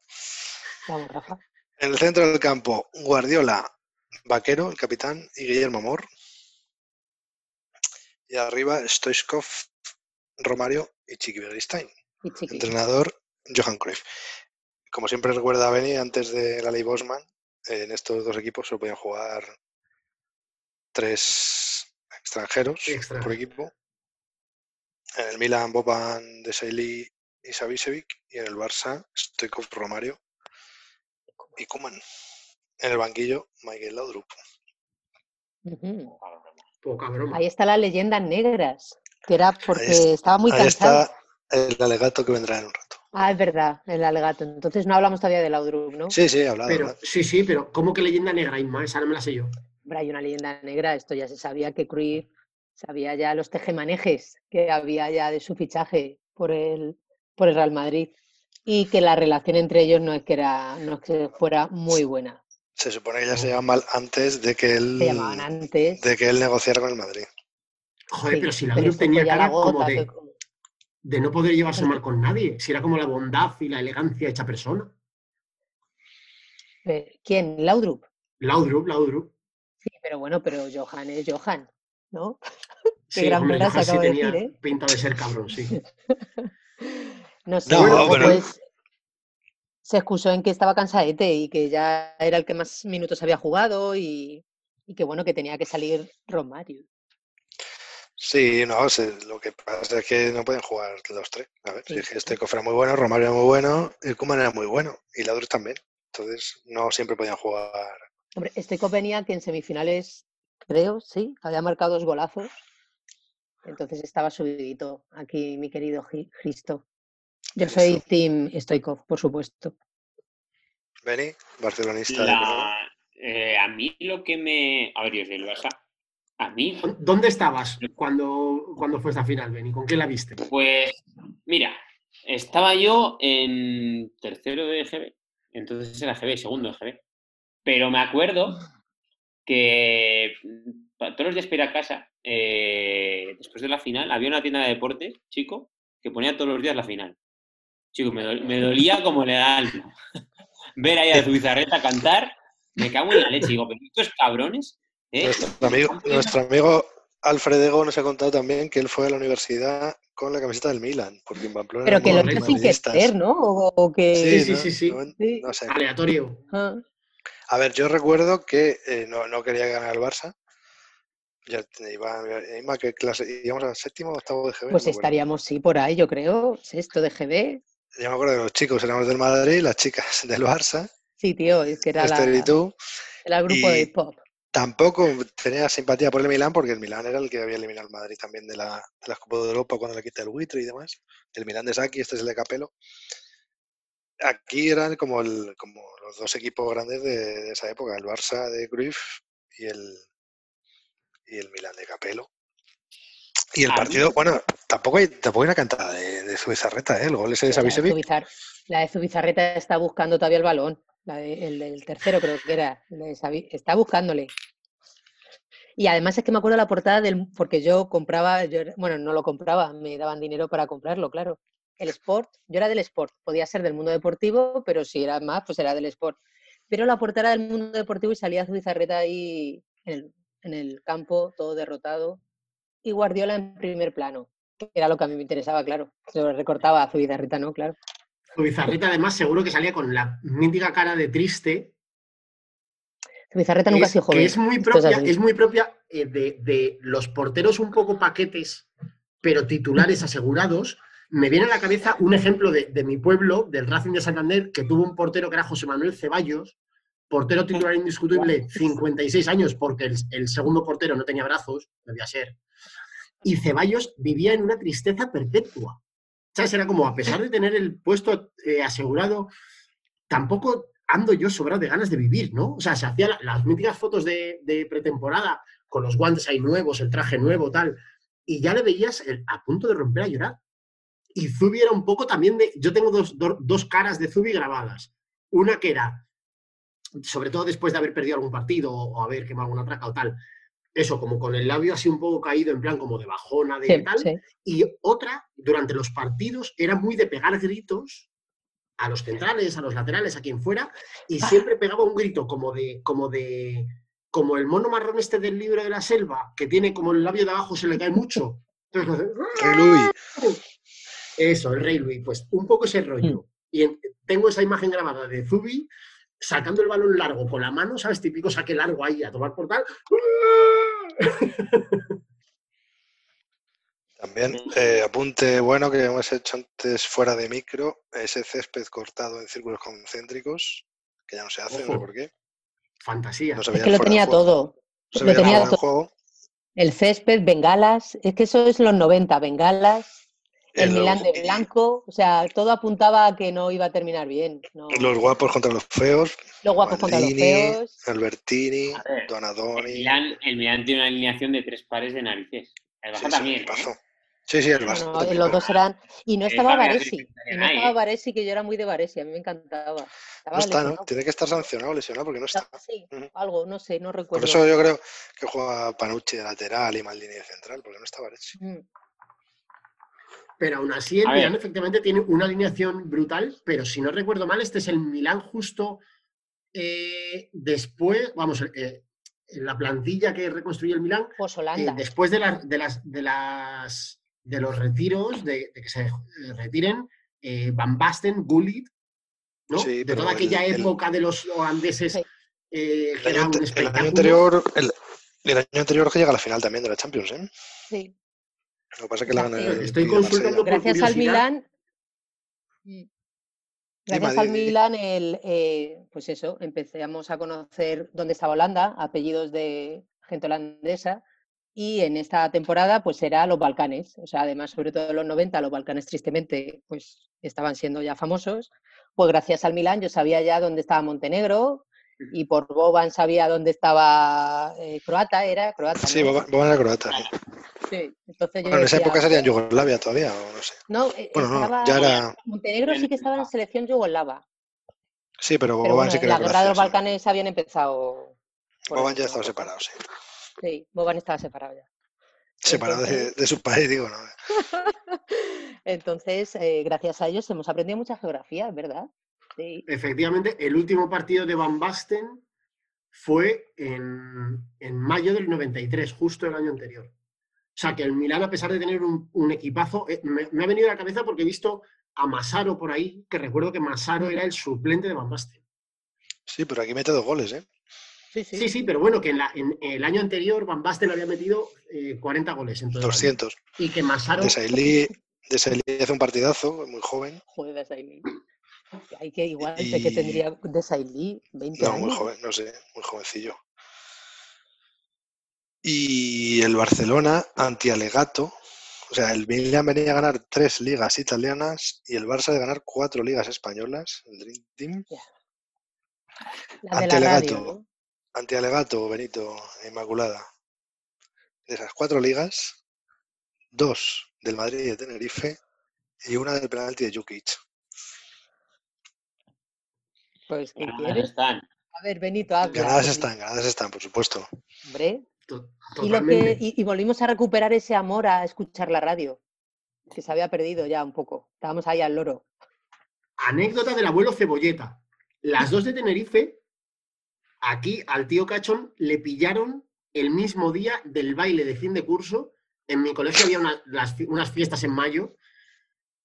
Vamos, Rafa. En el centro del campo, Guardiola, Vaquero, el capitán, y Guillermo Amor. Y arriba, Stoichkov, Romario y Chiqui chiqui. Entrenador, Johan Cruyff. Como siempre recuerda Beni, antes de la ley Bosman, en estos dos equipos solo podían jugar tres extranjeros por equipo. En el Milan, Boban, Desailly y Savicevic. Y en el Barça, Stoikov, Romario y Kuman. En el banquillo, Michael Laudrup. Ahí está la leyenda negras, que era porque estaba muy cansado. Ahí está el alegato que vendrá en un rato. Ah, es verdad, el alegato. Entonces no hablamos todavía de Laudrup, ¿no? Sí, sí, hablado. Pero, sí, sí, pero ¿cómo que leyenda negra, Inma? Esa no me la sé yo. hay una leyenda negra, esto ya se sabía que Cruyff sabía ya los tejemanejes que había ya de su fichaje por el, por el Real Madrid y que la relación entre ellos no es que era no es que fuera muy buena. Se supone que ya se llamaban mal antes de que él antes. de que él negociara con el Madrid. Joder, pero si la pero tenía cara como de, de no poder llevarse mal con nadie, si era como la bondad y la elegancia hecha persona. ¿Quién? ¿Laudrup? Laudrup, Laudrup. Sí, pero bueno, pero Johan es Johan, ¿no? (laughs) Qué sí, gran hombre, Johan sí tenía decir, ¿eh? pinta de ser cabrón, sí. (laughs) no sé, no, pero... pues se excusó en que estaba cansadete y que ya era el que más minutos había jugado y, y que bueno, que tenía que salir Romario. Sí, no, lo que pasa es que no pueden jugar los tres. A ver, este cofre era muy bueno, Romario era muy bueno, el Kuman era muy bueno y la otros también. Entonces, no siempre podían jugar. Hombre, este venía que en semifinales, creo, sí, había marcado dos golazos. Entonces estaba subidito aquí, mi querido Cristo. Yo soy Team Stoikov, por supuesto. Beni, barcelonista. Eh, a mí lo que me. A ver, yo soy el Barça a mí. ¿Dónde estabas cuando, cuando fue esta final, Beni? ¿Con quién la viste? Pues, mira, estaba yo en tercero de GB, entonces era GB, segundo de GB. Pero me acuerdo que todos los días para ir a casa, eh, después de la final, había una tienda de deportes, chico, que ponía todos los días la final. Chico, me, dolía como le da alma. (laughs) Ver ahí a su bizarreta cantar, me cago en la leche. Digo, pero estos cabrones ¿Eh? Nuestro, amigo, Alfredego nos ha contado también que él fue a la universidad con la camiseta del Milan, porque en Pamplona Pero que lo hizo sin querer, ¿no? O, que... Sí, sí, sí, sí. Aleatorio. Ah. A ver, yo recuerdo que eh, no, no, quería ganar el Barça. Ya iba, iba ¿qué clase? ¿Íbamos al séptimo o octavo de GB? Pues estaríamos, sí, por ahí, yo creo. Sexto de GB. Yo me acuerdo de los chicos éramos del Madrid, las chicas del Barça. Sí, tío, es que era la, y tú. Era el grupo de hip hop. Tampoco tenía simpatía por el Milán porque el Milán era el que había eliminado al Madrid también de la, de las Copas de Europa cuando le quita el buitre y demás. El Milán de Saki, este es el de Capello. Aquí eran como, el, como los dos equipos grandes de, esa época, el Barça de Cruyff y el, y el Milán de Capello. Y el partido, bueno, tampoco hay, tampoco hay una cantada de, de Zubizarreta, ¿eh? El gol ese de Savicevic. La de Zubizarreta está buscando todavía el balón el del tercero creo que era, está buscándole. Y además es que me acuerdo la portada del, porque yo compraba, yo, bueno, no lo compraba, me daban dinero para comprarlo, claro. El Sport, yo era del Sport, podía ser del mundo deportivo, pero si era más, pues era del Sport. Pero la portada del mundo deportivo y salía Zubizarreta ahí en el, en el campo, todo derrotado, y Guardiola en primer plano, que era lo que a mí me interesaba, claro. Se recortaba a Zubizarreta, ¿no? Claro. Su bizarreta, además, seguro que salía con la mítica cara de triste. Su bizarreta nunca ha sido joven. es muy propia, es, muy propia eh, de, los porteros un poco paquetes, pero titulares asegurados. Me viene a la cabeza un ejemplo de, mi pueblo, del Racing de Santander, que tuvo un portero que era José Manuel Ceballos, portero titular indiscutible, 56 años, porque el, el, segundo portero no tenía brazos, debía ser. Y Ceballos vivía en una tristeza perpetua. ¿Sabes? Era como, a pesar de tener el puesto eh, asegurado, tampoco ando yo sobrado de ganas de vivir, ¿no? O sea, se hacían las míticas fotos de, pretemporada con los guantes ahí nuevos, el traje nuevo, tal, y ya le veías a punto de romper a llorar. Y Zubi era un poco también de. Yo tengo dos, dos caras de Zubi grabadas. Una que era, sobre todo después de haber perdido algún partido o haber quemado alguna traca o tal, eso, como con el labio así un poco caído, en plan como de bajona, de tal. Y otra, durante los partidos, era muy de pegar gritos a los centrales, a los laterales, a quien fuera, y ah. siempre pegaba un grito como de, como de, como el mono marrón este del libro de la selva, que tiene como el labio de abajo se le cae mucho. Entonces, (laughs) Rey Louis. Eso, el Rey Louis, pues un poco ese rollo. Mm. Y tengo esa imagen grabada de Zubi sacando el balón largo con la mano, ¿sabes? Típico saque largo ahí a tomar por tal. (laughs) También eh, apunte bueno que hemos hecho antes fuera de micro, ese césped cortado en círculos concéntricos, que ya no se hace, no sé por qué. Fantasía. es que lo tenía todo. lo tenía todo. El césped, bengalas, es que eso es los 90, bengalas, el, Milán de blanco, o sea, todo apuntaba a que no iba a terminar bien. Los guapos contra los feos. Los guapos contra los feos. Albertini, Donadoni. El Milán, el tiene una alineación de tres pares de narices. El Barça también. ¿eh? Sí, sí, el Barça. los dos eran. Y no estaba Varesi. Y no estaba Varesi, que yo era muy de Varesi, a mí me encantaba. no está, ¿no? Tiene que estar sancionado, lesionado, porque no está. Sí, algo, no sé, no recuerdo. Por eso yo creo que juega Panucci de lateral y Maldini de central, porque no está Varesi. Pero aún así, el Milán efectivamente tiene una alineación brutal, pero si no recuerdo mal, este es el Milán justo eh, después, vamos, eh, la plantilla que reconstruye el Milán, pues eh, después de, de, las, de las de los retiros, de, que se eh, retiren, eh, Van Basten, Gullit, ¿no? de toda aquella época de los holandeses. Eh, el, año, anterior, el, año anterior que llega a la final también de la Champions, ¿eh? Sí. Lo que pasa es que la Estoy consultando Gracias al Milán. Mm. Gracias al Milán, el, pues eso, empezamos a conocer dónde estaba Holanda, apellidos de gente holandesa, y en esta temporada pues era los Balcanes, o sea, además sobre todo en los 90 los Balcanes tristemente pues estaban siendo ya famosos, pues gracias al Milán yo sabía ya dónde estaba Montenegro y por Boban sabía dónde estaba eh, Croata, era croata. Sí, Boban, era croata. Sí. entonces yo bueno, en esa época sería Yugoslavia todavía, o no sé. No, eh, bueno, ya era... Montenegro sí que estaba en selección yugoslava. Sí, pero Boban sí que era La guerra de los Balcanes habían empezado. Boban ya estaba separado, sí. Sí, Boban estaba separado ya. Separado de, su país, digo, ¿no? (laughs) Entonces, eh, gracias a ellos hemos aprendido mucha geografía, ¿verdad? Sí. Efectivamente, el último partido de Van Basten fue en, mayo del 93, justo el año anterior. O sea, que el Milán, a pesar de tener un, equipazo, eh, me, ha venido a la cabeza porque he visto a Masaro por ahí, que recuerdo que Masaro era el suplente de Van Basten. Sí, pero aquí mete dos goles, ¿eh? Sí, sí, pero bueno, que en, el año anterior Van Basten había metido 40 eh, goles. En 200. Y que Masaro... De Sailly, hace un partidazo, muy joven. Joder, de Sailly. Hay que igual sé que tendría de Sailly 20 no, años. muy joven, no sé, muy jovencillo. Y el Barcelona, anti-alegato, o sea, el Milan venía a ganar tres ligas italianas y el Barça de ganar cuatro ligas españolas, el Dream Team. Anti-alegato, Antialegato, Benito, Inmaculada. De esas cuatro ligas, dos del Madrid y de Tenerife y una del penalti de Jukic. Pues, ¿qué quieres? Están. A ver, Benito, habla. Ganadas están, ganadas están, por supuesto. Hombre. Y, y, volvimos a recuperar ese amor a escuchar la radio, que se había perdido ya un poco. Estábamos ahí al loro. Anécdota del abuelo Cebolleta. Las dos de Tenerife Aquí al tío Cachón le pillaron el mismo día del baile de fin de curso. En mi colegio había unas fiestas en mayo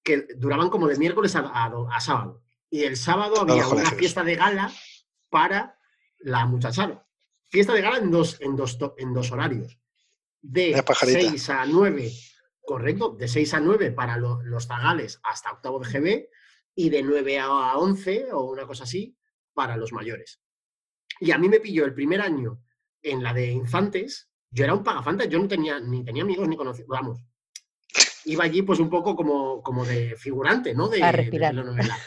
que duraban como de miércoles a, sábado. Y el sábado había una fiesta de gala para la muchachada. Fiesta de gala en dos, en dos, en dos horarios. De 6 a 9, correcto, de 6 a 9 para los zagales hasta octavo de GB y de 9 a 11 o una cosa así para los mayores. Y a mí me pilló el primer año en la de infantes, yo era un pagafanta, yo no tenía ni tenía amigos ni conocidos, vamos. Iba allí pues un poco como, como de figurante, ¿no? De, la novela.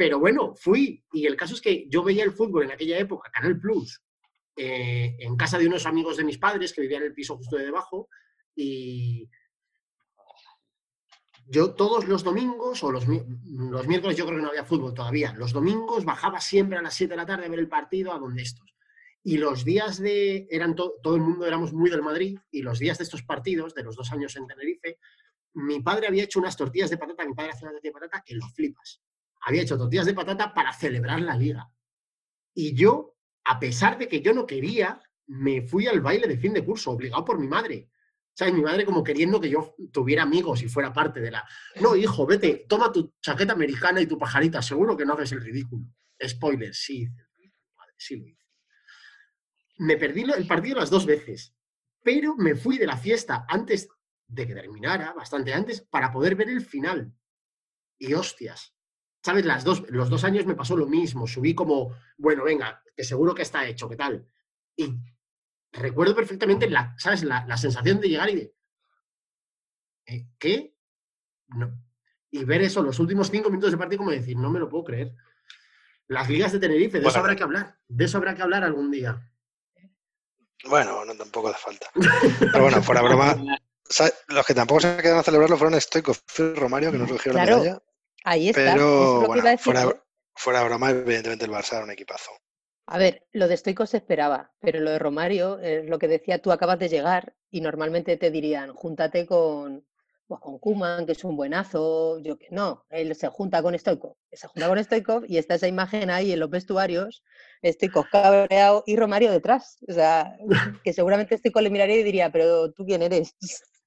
Pero bueno, fui. Y el caso es que yo veía el fútbol en aquella época, Canal Plus, eh, en casa de unos amigos de mis padres que vivían en el piso justo de debajo. Y, yo todos los domingos, o los, los, miércoles yo creo que no había fútbol todavía, los domingos bajaba siempre a las 7 de la tarde a ver el partido a donde estos. Y los días de, eran todo el mundo éramos muy del Madrid, y los días de estos partidos, de los dos años en Tenerife, mi padre había hecho unas tortillas de patata, mi padre hacía una tortilla de patata que lo flipas. Había hecho tortillas de patata para celebrar la liga. Y yo, a pesar de que yo no quería, me fui al baile de fin de curso, obligado por mi madre. ¿Sabes? Mi madre como queriendo que yo tuviera amigos y fuera parte de la... No, hijo, vete, toma tu chaqueta americana y tu pajarita, seguro que no haces el ridículo. Spoiler, sí. sí lo. Me perdí el partido las dos veces, pero me fui de la fiesta antes de que terminara, bastante antes, para poder ver el final. Y hostias, ¿sabes? Las dos, los dos años me pasó lo mismo. Subí como, bueno, venga, que seguro que está hecho, ¿qué tal? Y recuerdo perfectamente la, ¿sabes? La, sensación de llegar y de, ¿eh? ¿qué? No. Y ver eso, los últimos cinco minutos de partido, como decir, no me lo puedo creer. Las ligas de Tenerife, de eso habrá que hablar. De eso habrá que hablar algún día. Bueno, no tampoco hace falta. Pero bueno, fuera broma, (laughs) los que tampoco se quedaron a celebrarlo fueron Stoikov y Romario, que no recogieron la medalla. Ahí está. Pero bueno, fuera, fuera broma, evidentemente el Barça era un equipazo. A ver, lo de Stoico se esperaba, pero lo de Romario, es lo que decía, tú acabas de llegar y normalmente te dirían, júntate con, pues, con Kuman, que es un buenazo, yo que no, él se junta con Stoico, se junta con Stoico y está esa imagen ahí en los vestuarios, Stoico cabreado y Romario detrás. O sea, que seguramente Stoico le miraría y diría, pero tú quién eres.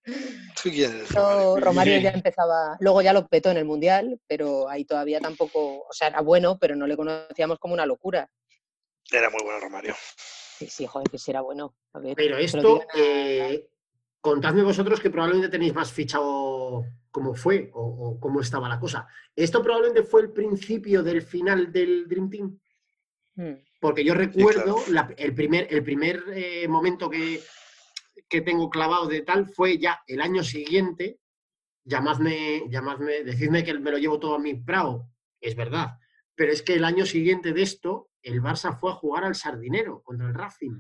(laughs) Romario? ya (laughs) empezaba, luego ya lo petó en el Mundial, pero ahí todavía tampoco, o sea, era bueno, pero no le conocíamos como una locura. Era muy bueno Romario. Sí, sí, joder, que sí era bueno. pero esto, eh, contadme vosotros que probablemente tenéis más fichado cómo fue o, cómo estaba la cosa. ¿Esto probablemente fue el principio del final del Dream Team? Hmm. Porque yo recuerdo el primer, el primer eh, momento que, que tengo clavado de tal fue ya el año siguiente, llamadme, llamadme, decidme que me lo llevo todo a mi prado, es verdad, pero es que el año siguiente de esto, el Barça fue a jugar al Sardinero contra el Racing.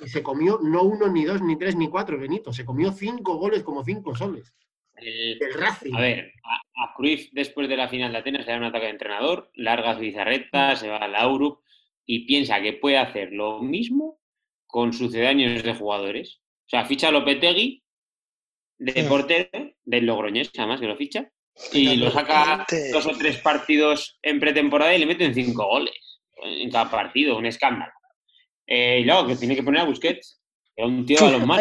Y se comió no uno, ni dos, ni tres, ni cuatro, Benito. Se comió cinco goles como cinco soles. El, Racing. A ver, a, Cruyff después de la final de Atenas le da un ataque de entrenador, larga su bizarreta, se va al Aurup y piensa que puede hacer lo mismo con sucedáneos de jugadores. O sea, ficha a Lopetegui de portero del Logroñés, además que lo ficha, y lo saca dos o tres partidos en pretemporada y le meten cinco goles en cada partido, un escándalo. Eh, y luego que tiene que poner a Busquets, que un tío a los más.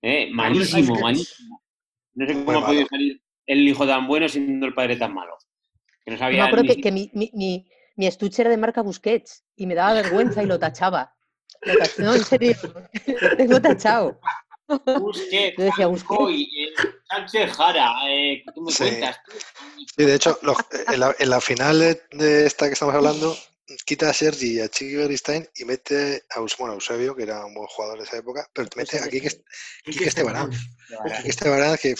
Eh, malísimo, malísimo. No sé cómo ha podido salir el hijo tan bueno siendo el padre tan malo. Que no sabía. No, que, mi, mi, mi, estuche era de marca Busquets y me daba vergüenza y lo tachaba. No, en serio, (laughs) tengo tachado. Busquets, decía, Busquets. Eh, Sánchez Jara, eh, ¿tú me cuentas? Sí, de hecho, en, la, en, la, final de esta que estamos hablando, quita a Sergi y a Chiqui Beristain y mete a bueno, Eusebio, que era un buen jugador de esa época, pero mete a Quique, Quique Estebarán. Quique Estebarán que...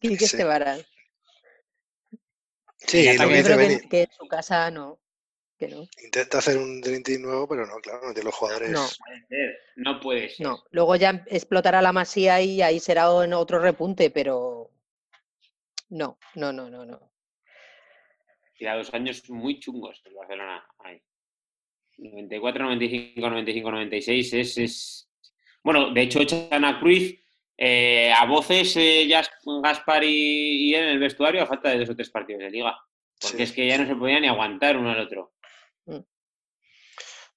Quique Estebarán. Sí, lo que, dice que, en su casa no. Que no. Intenta hacer un Dream nuevo, pero no, claro, no tiene los jugadores. No, no puede ser. No, luego ya explotará la masía y ahí será en otro repunte, pero no, no, no, no, no. Y a dos años muy chungos el Barcelona ahí. 94, 95, 95, 96 es, es... Bueno, de hecho echan a Cruz eh, a voces eh, ya Gaspar y, en el vestuario a falta de dos o tres partidos de liga. Porque es que ya no se podía ni aguantar uno al otro.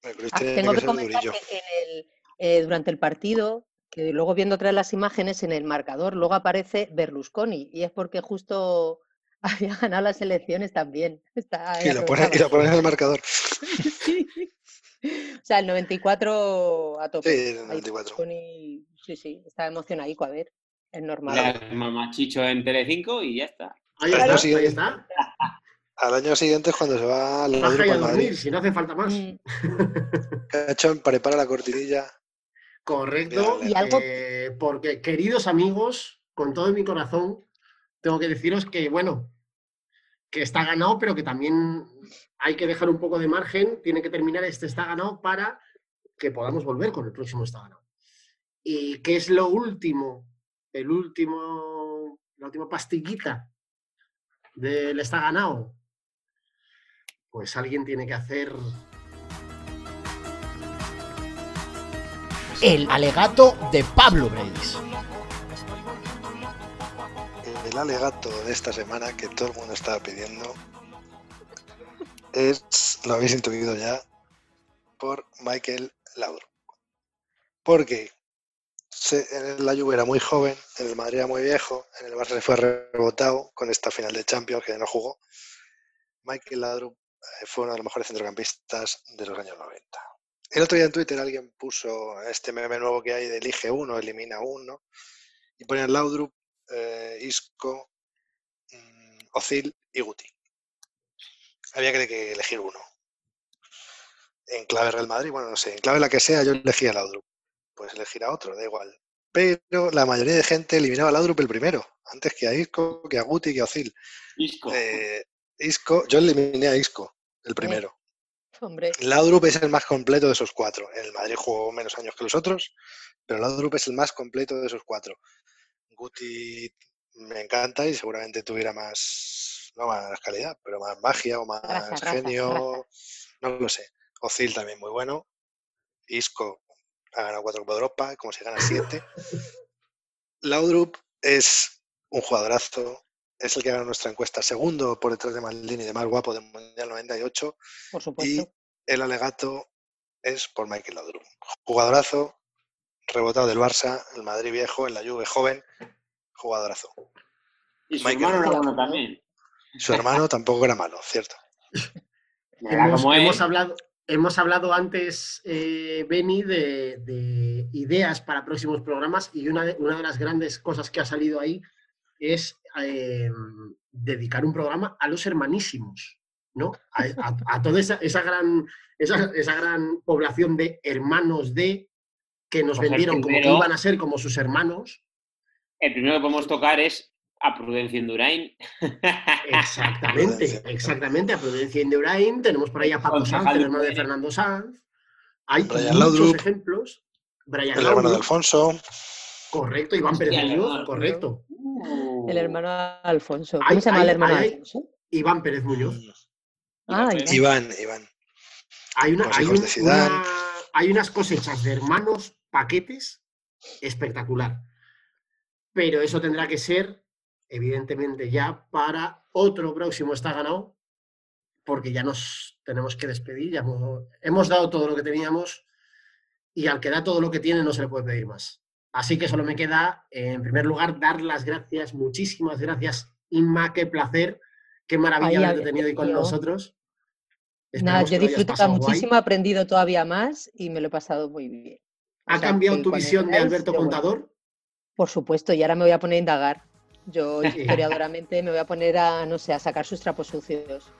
Ah, tengo que, comentar que eh, durante el partido, que luego viendo otra de las imágenes en el marcador, luego aparece Berlusconi y es porque justo (laughs) había ganado las elecciones también. y, lo pones en el marcador. (laughs) O sea, el 94 a tope. Sí, el 94. Sí, sí, estaba emocionadico, a ver, es normal. Mamachicho en Telecinco y ya está. Ahí, está, Al año siguiente es cuando se va al Madrid. Madrid. Si no hace falta más. Mm. (laughs) Cachón, prepara la cortinilla. Correcto. ¿Y algo? Eh, porque, queridos amigos, con todo mi corazón, tengo que deciros que, bueno, que está ganado, pero que también hay que dejar un poco de margen, tiene que terminar este está ganado para que podamos volver con el próximo está ganado. ¿Y qué es lo último? El último, la última pastillita del está ganado. Pues alguien tiene que hacer el alegato de Pablo Breis el alegato de esta semana que todo el mundo estaba pidiendo es, lo habéis intuido ya, por Michael Laudrup. Porque en la Juve era muy joven, en el Madrid era muy viejo, en el Barça se fue rebotado con esta final de Champions que no jugó. Michael Laudrup fue uno de los mejores centrocampistas de los años 90. El otro día en Twitter alguien puso este meme nuevo que hay de elige uno, elimina uno, y ponían Laudrup, eh, Isco, mm, Ozil y Guti. Había que elegir uno. En clave Real Madrid, bueno, no sé, en clave la que sea, yo elegía Laudrup. Pues elegir a otro, da igual. Pero la mayoría de gente eliminaba a Laudrup el primero, antes que a Isco, que a Guti, que a Ozil. Isco. Eh, Isco, yo eliminé a Isco, el primero. Hombre. Laudrup es el más completo de esos cuatro. El Madrid jugó menos años que los otros, pero Laudrup es el más completo de esos cuatro. Guti me encanta y seguramente tuviera más, no más calidad, pero más magia o más genio, no lo sé. Ozil también muy bueno. Isco ha ganado cuatro Copa de Europa, como si gana siete. (laughs) Laudrup es un jugadorazo, es el que gana nuestra encuesta segundo por detrás de Maldini, de más guapo del Mundial 98. Por supuesto. Y el alegato es por Michael Laudrup. Jugadorazo, rebotado del Barça, el Madrid viejo, en la Juve joven, jugadorazo. Y su hermano era bueno también. Su hermano tampoco era malo, cierto. (laughs) hemos, hablado, hemos hablado antes, eh, Benny, de, ideas para próximos programas y una de, una de las grandes cosas que ha salido ahí es eh, dedicar un programa a los hermanísimos, ¿no? A, toda esa, gran, esa, esa, gran población de hermanos de que nos pues vendieron como que iban a ser como sus hermanos. El primero que podemos tocar es a Prudencia Indurain. Exactamente, exactamente, a Prudencia Indurain. Tenemos por ahí a Pablo Sanz, el hermano de Fernando Sanz. Hay muchos ejemplos. Brian el hermano de Alfonso. Correcto, Iván Pérez Muñoz, correcto. El hermano Alfonso. ¿Cómo se llama el hermano Alfonso? Iván Pérez Muñoz. Ah, Iván, Iván. Hay, una, hay unas cosechas de hermanos paquetes espectacular. Pero eso tendrá que ser evidentemente ya para otro próximo está ganado, porque ya nos tenemos que despedir, ya hemos, dado todo lo que teníamos y al que da todo lo que tiene no se le puede pedir más. Así que solo me queda, en primer lugar, dar las gracias, muchísimas gracias, Inma, qué placer, qué maravilla haberte tenido hoy con nosotros. Nada, yo he disfrutado muchísimo, he aprendido todavía más y me lo he pasado muy bien. ¿Ha cambiado tu visión de Alberto Contador? Por supuesto, y ahora me voy a poner a indagar. Yo (laughs) historiadoramente me voy a poner a, no sé, a sacar sus trapos sucios.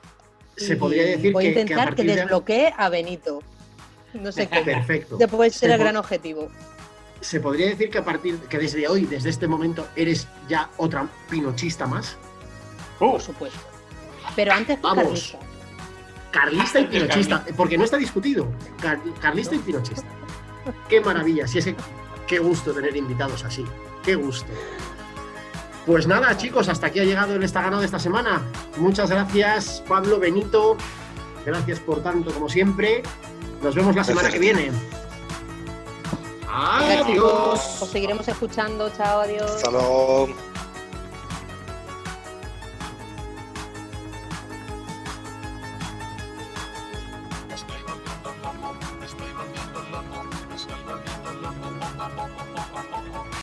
Se podría decir voy a intentar que, desbloquee a Benito. No sé (laughs) cómo. Perfecto. puede ser el gran objetivo. Se podría decir que a partir que desde hoy, desde este momento, eres ya otra pinochista más. Por supuesto. Pero antes Vamos. carlista. Carlista y pinochista, porque no está discutido. carlista y pinochista. Qué maravilla, si es que qué gusto tener invitados así. Qué gusto. Pues nada, chicos, hasta aquí ha llegado el Está Ganado de esta semana. Muchas gracias, Pablo Benito. Gracias por tanto, como siempre. Nos vemos la semana que viene. Adiós. Os seguiremos escuchando. Chao, adiós. Hasta luego.